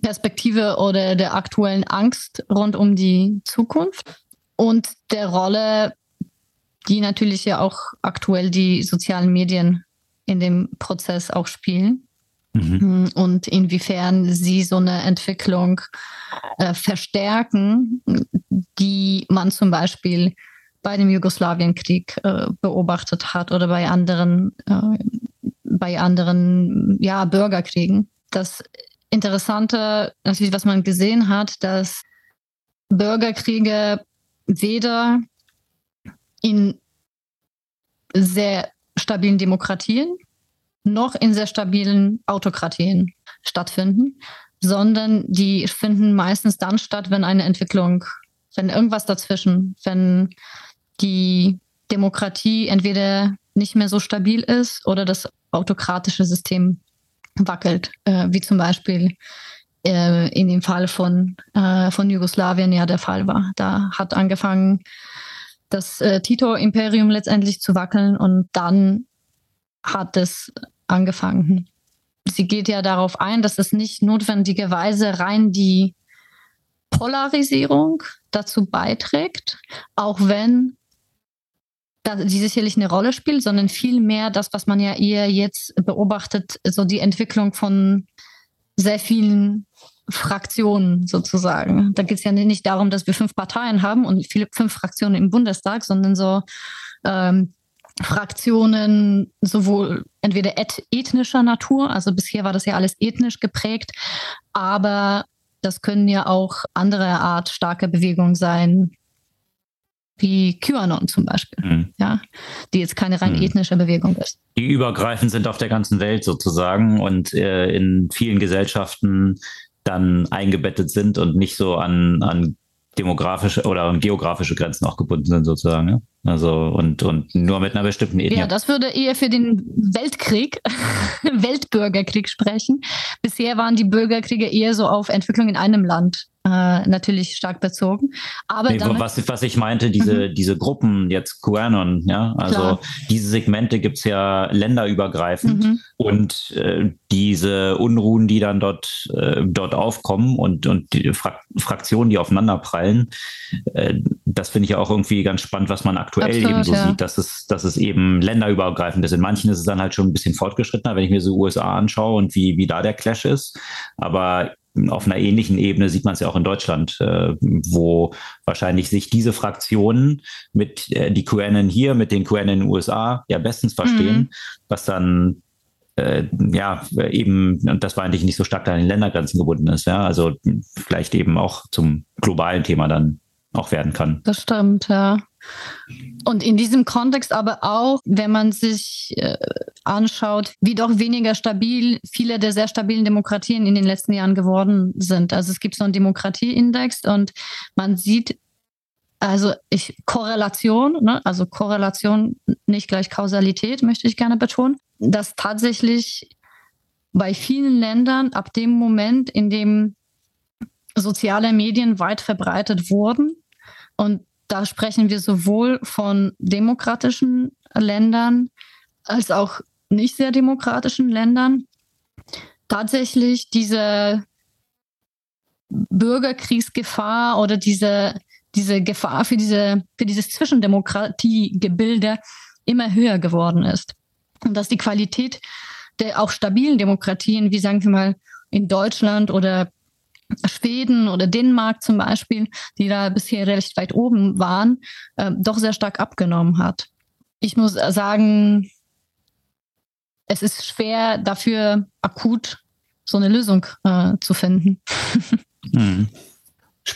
Perspektive oder der aktuellen Angst rund um die Zukunft und der Rolle, die natürlich ja auch aktuell die sozialen Medien in dem Prozess auch spielen. Mhm. Hm, und inwiefern sie so eine Entwicklung äh, verstärken, die man zum Beispiel bei dem Jugoslawienkrieg äh, beobachtet hat oder bei anderen, äh, bei anderen ja, Bürgerkriegen. Das Interessante, natürlich, was man gesehen hat, dass Bürgerkriege weder in sehr stabilen Demokratien noch in sehr stabilen Autokratien stattfinden, sondern die finden meistens dann statt, wenn eine Entwicklung, wenn irgendwas dazwischen, wenn die Demokratie entweder nicht mehr so stabil ist oder das autokratische System wackelt, äh, wie zum Beispiel äh, in dem Fall von, äh, von Jugoslawien ja der Fall war. Da hat angefangen das äh, Tito-Imperium letztendlich zu wackeln und dann hat es angefangen. Sie geht ja darauf ein, dass es nicht notwendigerweise rein die Polarisierung dazu beiträgt, auch wenn die sicherlich eine Rolle spielt, sondern vielmehr das, was man ja eher jetzt beobachtet, so die Entwicklung von sehr vielen Fraktionen sozusagen. Da geht es ja nicht darum, dass wir fünf Parteien haben und viele fünf Fraktionen im Bundestag, sondern so ähm, Fraktionen sowohl entweder ethnischer Natur, also bisher war das ja alles ethnisch geprägt, aber das können ja auch andere Art starke Bewegungen sein, wie QAnon zum Beispiel, mhm. ja, die jetzt keine rein mhm. ethnische Bewegung ist. Die übergreifend sind auf der ganzen Welt sozusagen und äh, in vielen Gesellschaften dann eingebettet sind und nicht so an, an demografische oder an geografische Grenzen auch gebunden sind sozusagen. Ja? Also und, und nur mit einer bestimmten Ethnie. Ja, das würde eher für den Weltkrieg, Weltbürgerkrieg sprechen. Bisher waren die Bürgerkriege eher so auf Entwicklung in einem Land äh, natürlich stark bezogen. Aber nee, was, was ich meinte, diese, mhm. diese Gruppen, jetzt QAnon, ja, also Klar. diese Segmente gibt's ja länderübergreifend mhm. und äh, diese Unruhen, die dann dort, äh, dort aufkommen und, und die Fra Fraktionen, die aufeinanderprallen, äh, das finde ich auch irgendwie ganz spannend, was man aktuell Absolut, eben so ja. sieht, dass es, dass es eben länderübergreifend ist. In manchen ist es dann halt schon ein bisschen fortgeschrittener, wenn ich mir so USA anschaue und wie, wie da der Clash ist. Aber auf einer ähnlichen Ebene sieht man es ja auch in Deutschland, äh, wo wahrscheinlich sich diese Fraktionen mit äh, die QAnon hier, mit den QAnon in den USA ja bestens verstehen, mhm. was dann äh, ja eben, und das war eigentlich nicht so stark an den Ländergrenzen gebunden ist, ja, also vielleicht eben auch zum globalen Thema dann auch werden kann. Das stimmt, ja. Und in diesem Kontext aber auch, wenn man sich äh, anschaut, wie doch weniger stabil viele der sehr stabilen Demokratien in den letzten Jahren geworden sind. Also es gibt so einen Demokratieindex und man sieht, also ich Korrelation, ne, also Korrelation nicht gleich Kausalität, möchte ich gerne betonen, dass tatsächlich bei vielen Ländern ab dem Moment, in dem soziale Medien weit verbreitet wurden und da sprechen wir sowohl von demokratischen Ländern als auch nicht sehr demokratischen Ländern. Tatsächlich diese Bürgerkriegsgefahr oder diese, diese Gefahr für, diese, für dieses Zwischendemokratiegebilde immer höher geworden ist. Und dass die Qualität der auch stabilen Demokratien, wie sagen wir mal in Deutschland oder Schweden oder Dänemark zum Beispiel, die da bisher recht weit oben waren, äh, doch sehr stark abgenommen hat. Ich muss sagen, es ist schwer dafür akut so eine Lösung äh, zu finden.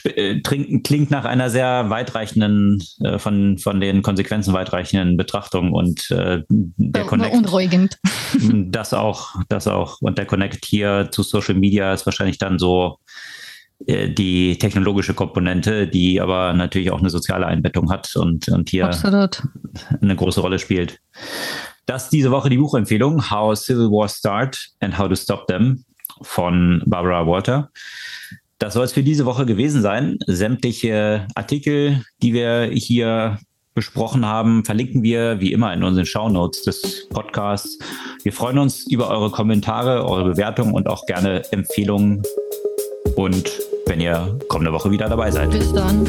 hm. Klingt nach einer sehr weitreichenden, äh, von, von den Konsequenzen weitreichenden Betrachtung und äh, der Connect. Unruhigend. Das auch, das auch. Und der Connect hier zu Social Media ist wahrscheinlich dann so äh, die technologische Komponente, die aber natürlich auch eine soziale Einbettung hat und, und hier Absolut. eine große Rolle spielt. Das diese Woche die Buchempfehlung How Civil Wars Start and How to Stop Them von Barbara Walter. Das soll es für diese Woche gewesen sein. Sämtliche Artikel, die wir hier besprochen haben, verlinken wir wie immer in unseren Shownotes des Podcasts. Wir freuen uns über eure Kommentare, eure Bewertungen und auch gerne Empfehlungen. Und wenn ihr kommende Woche wieder dabei seid. Bis dann.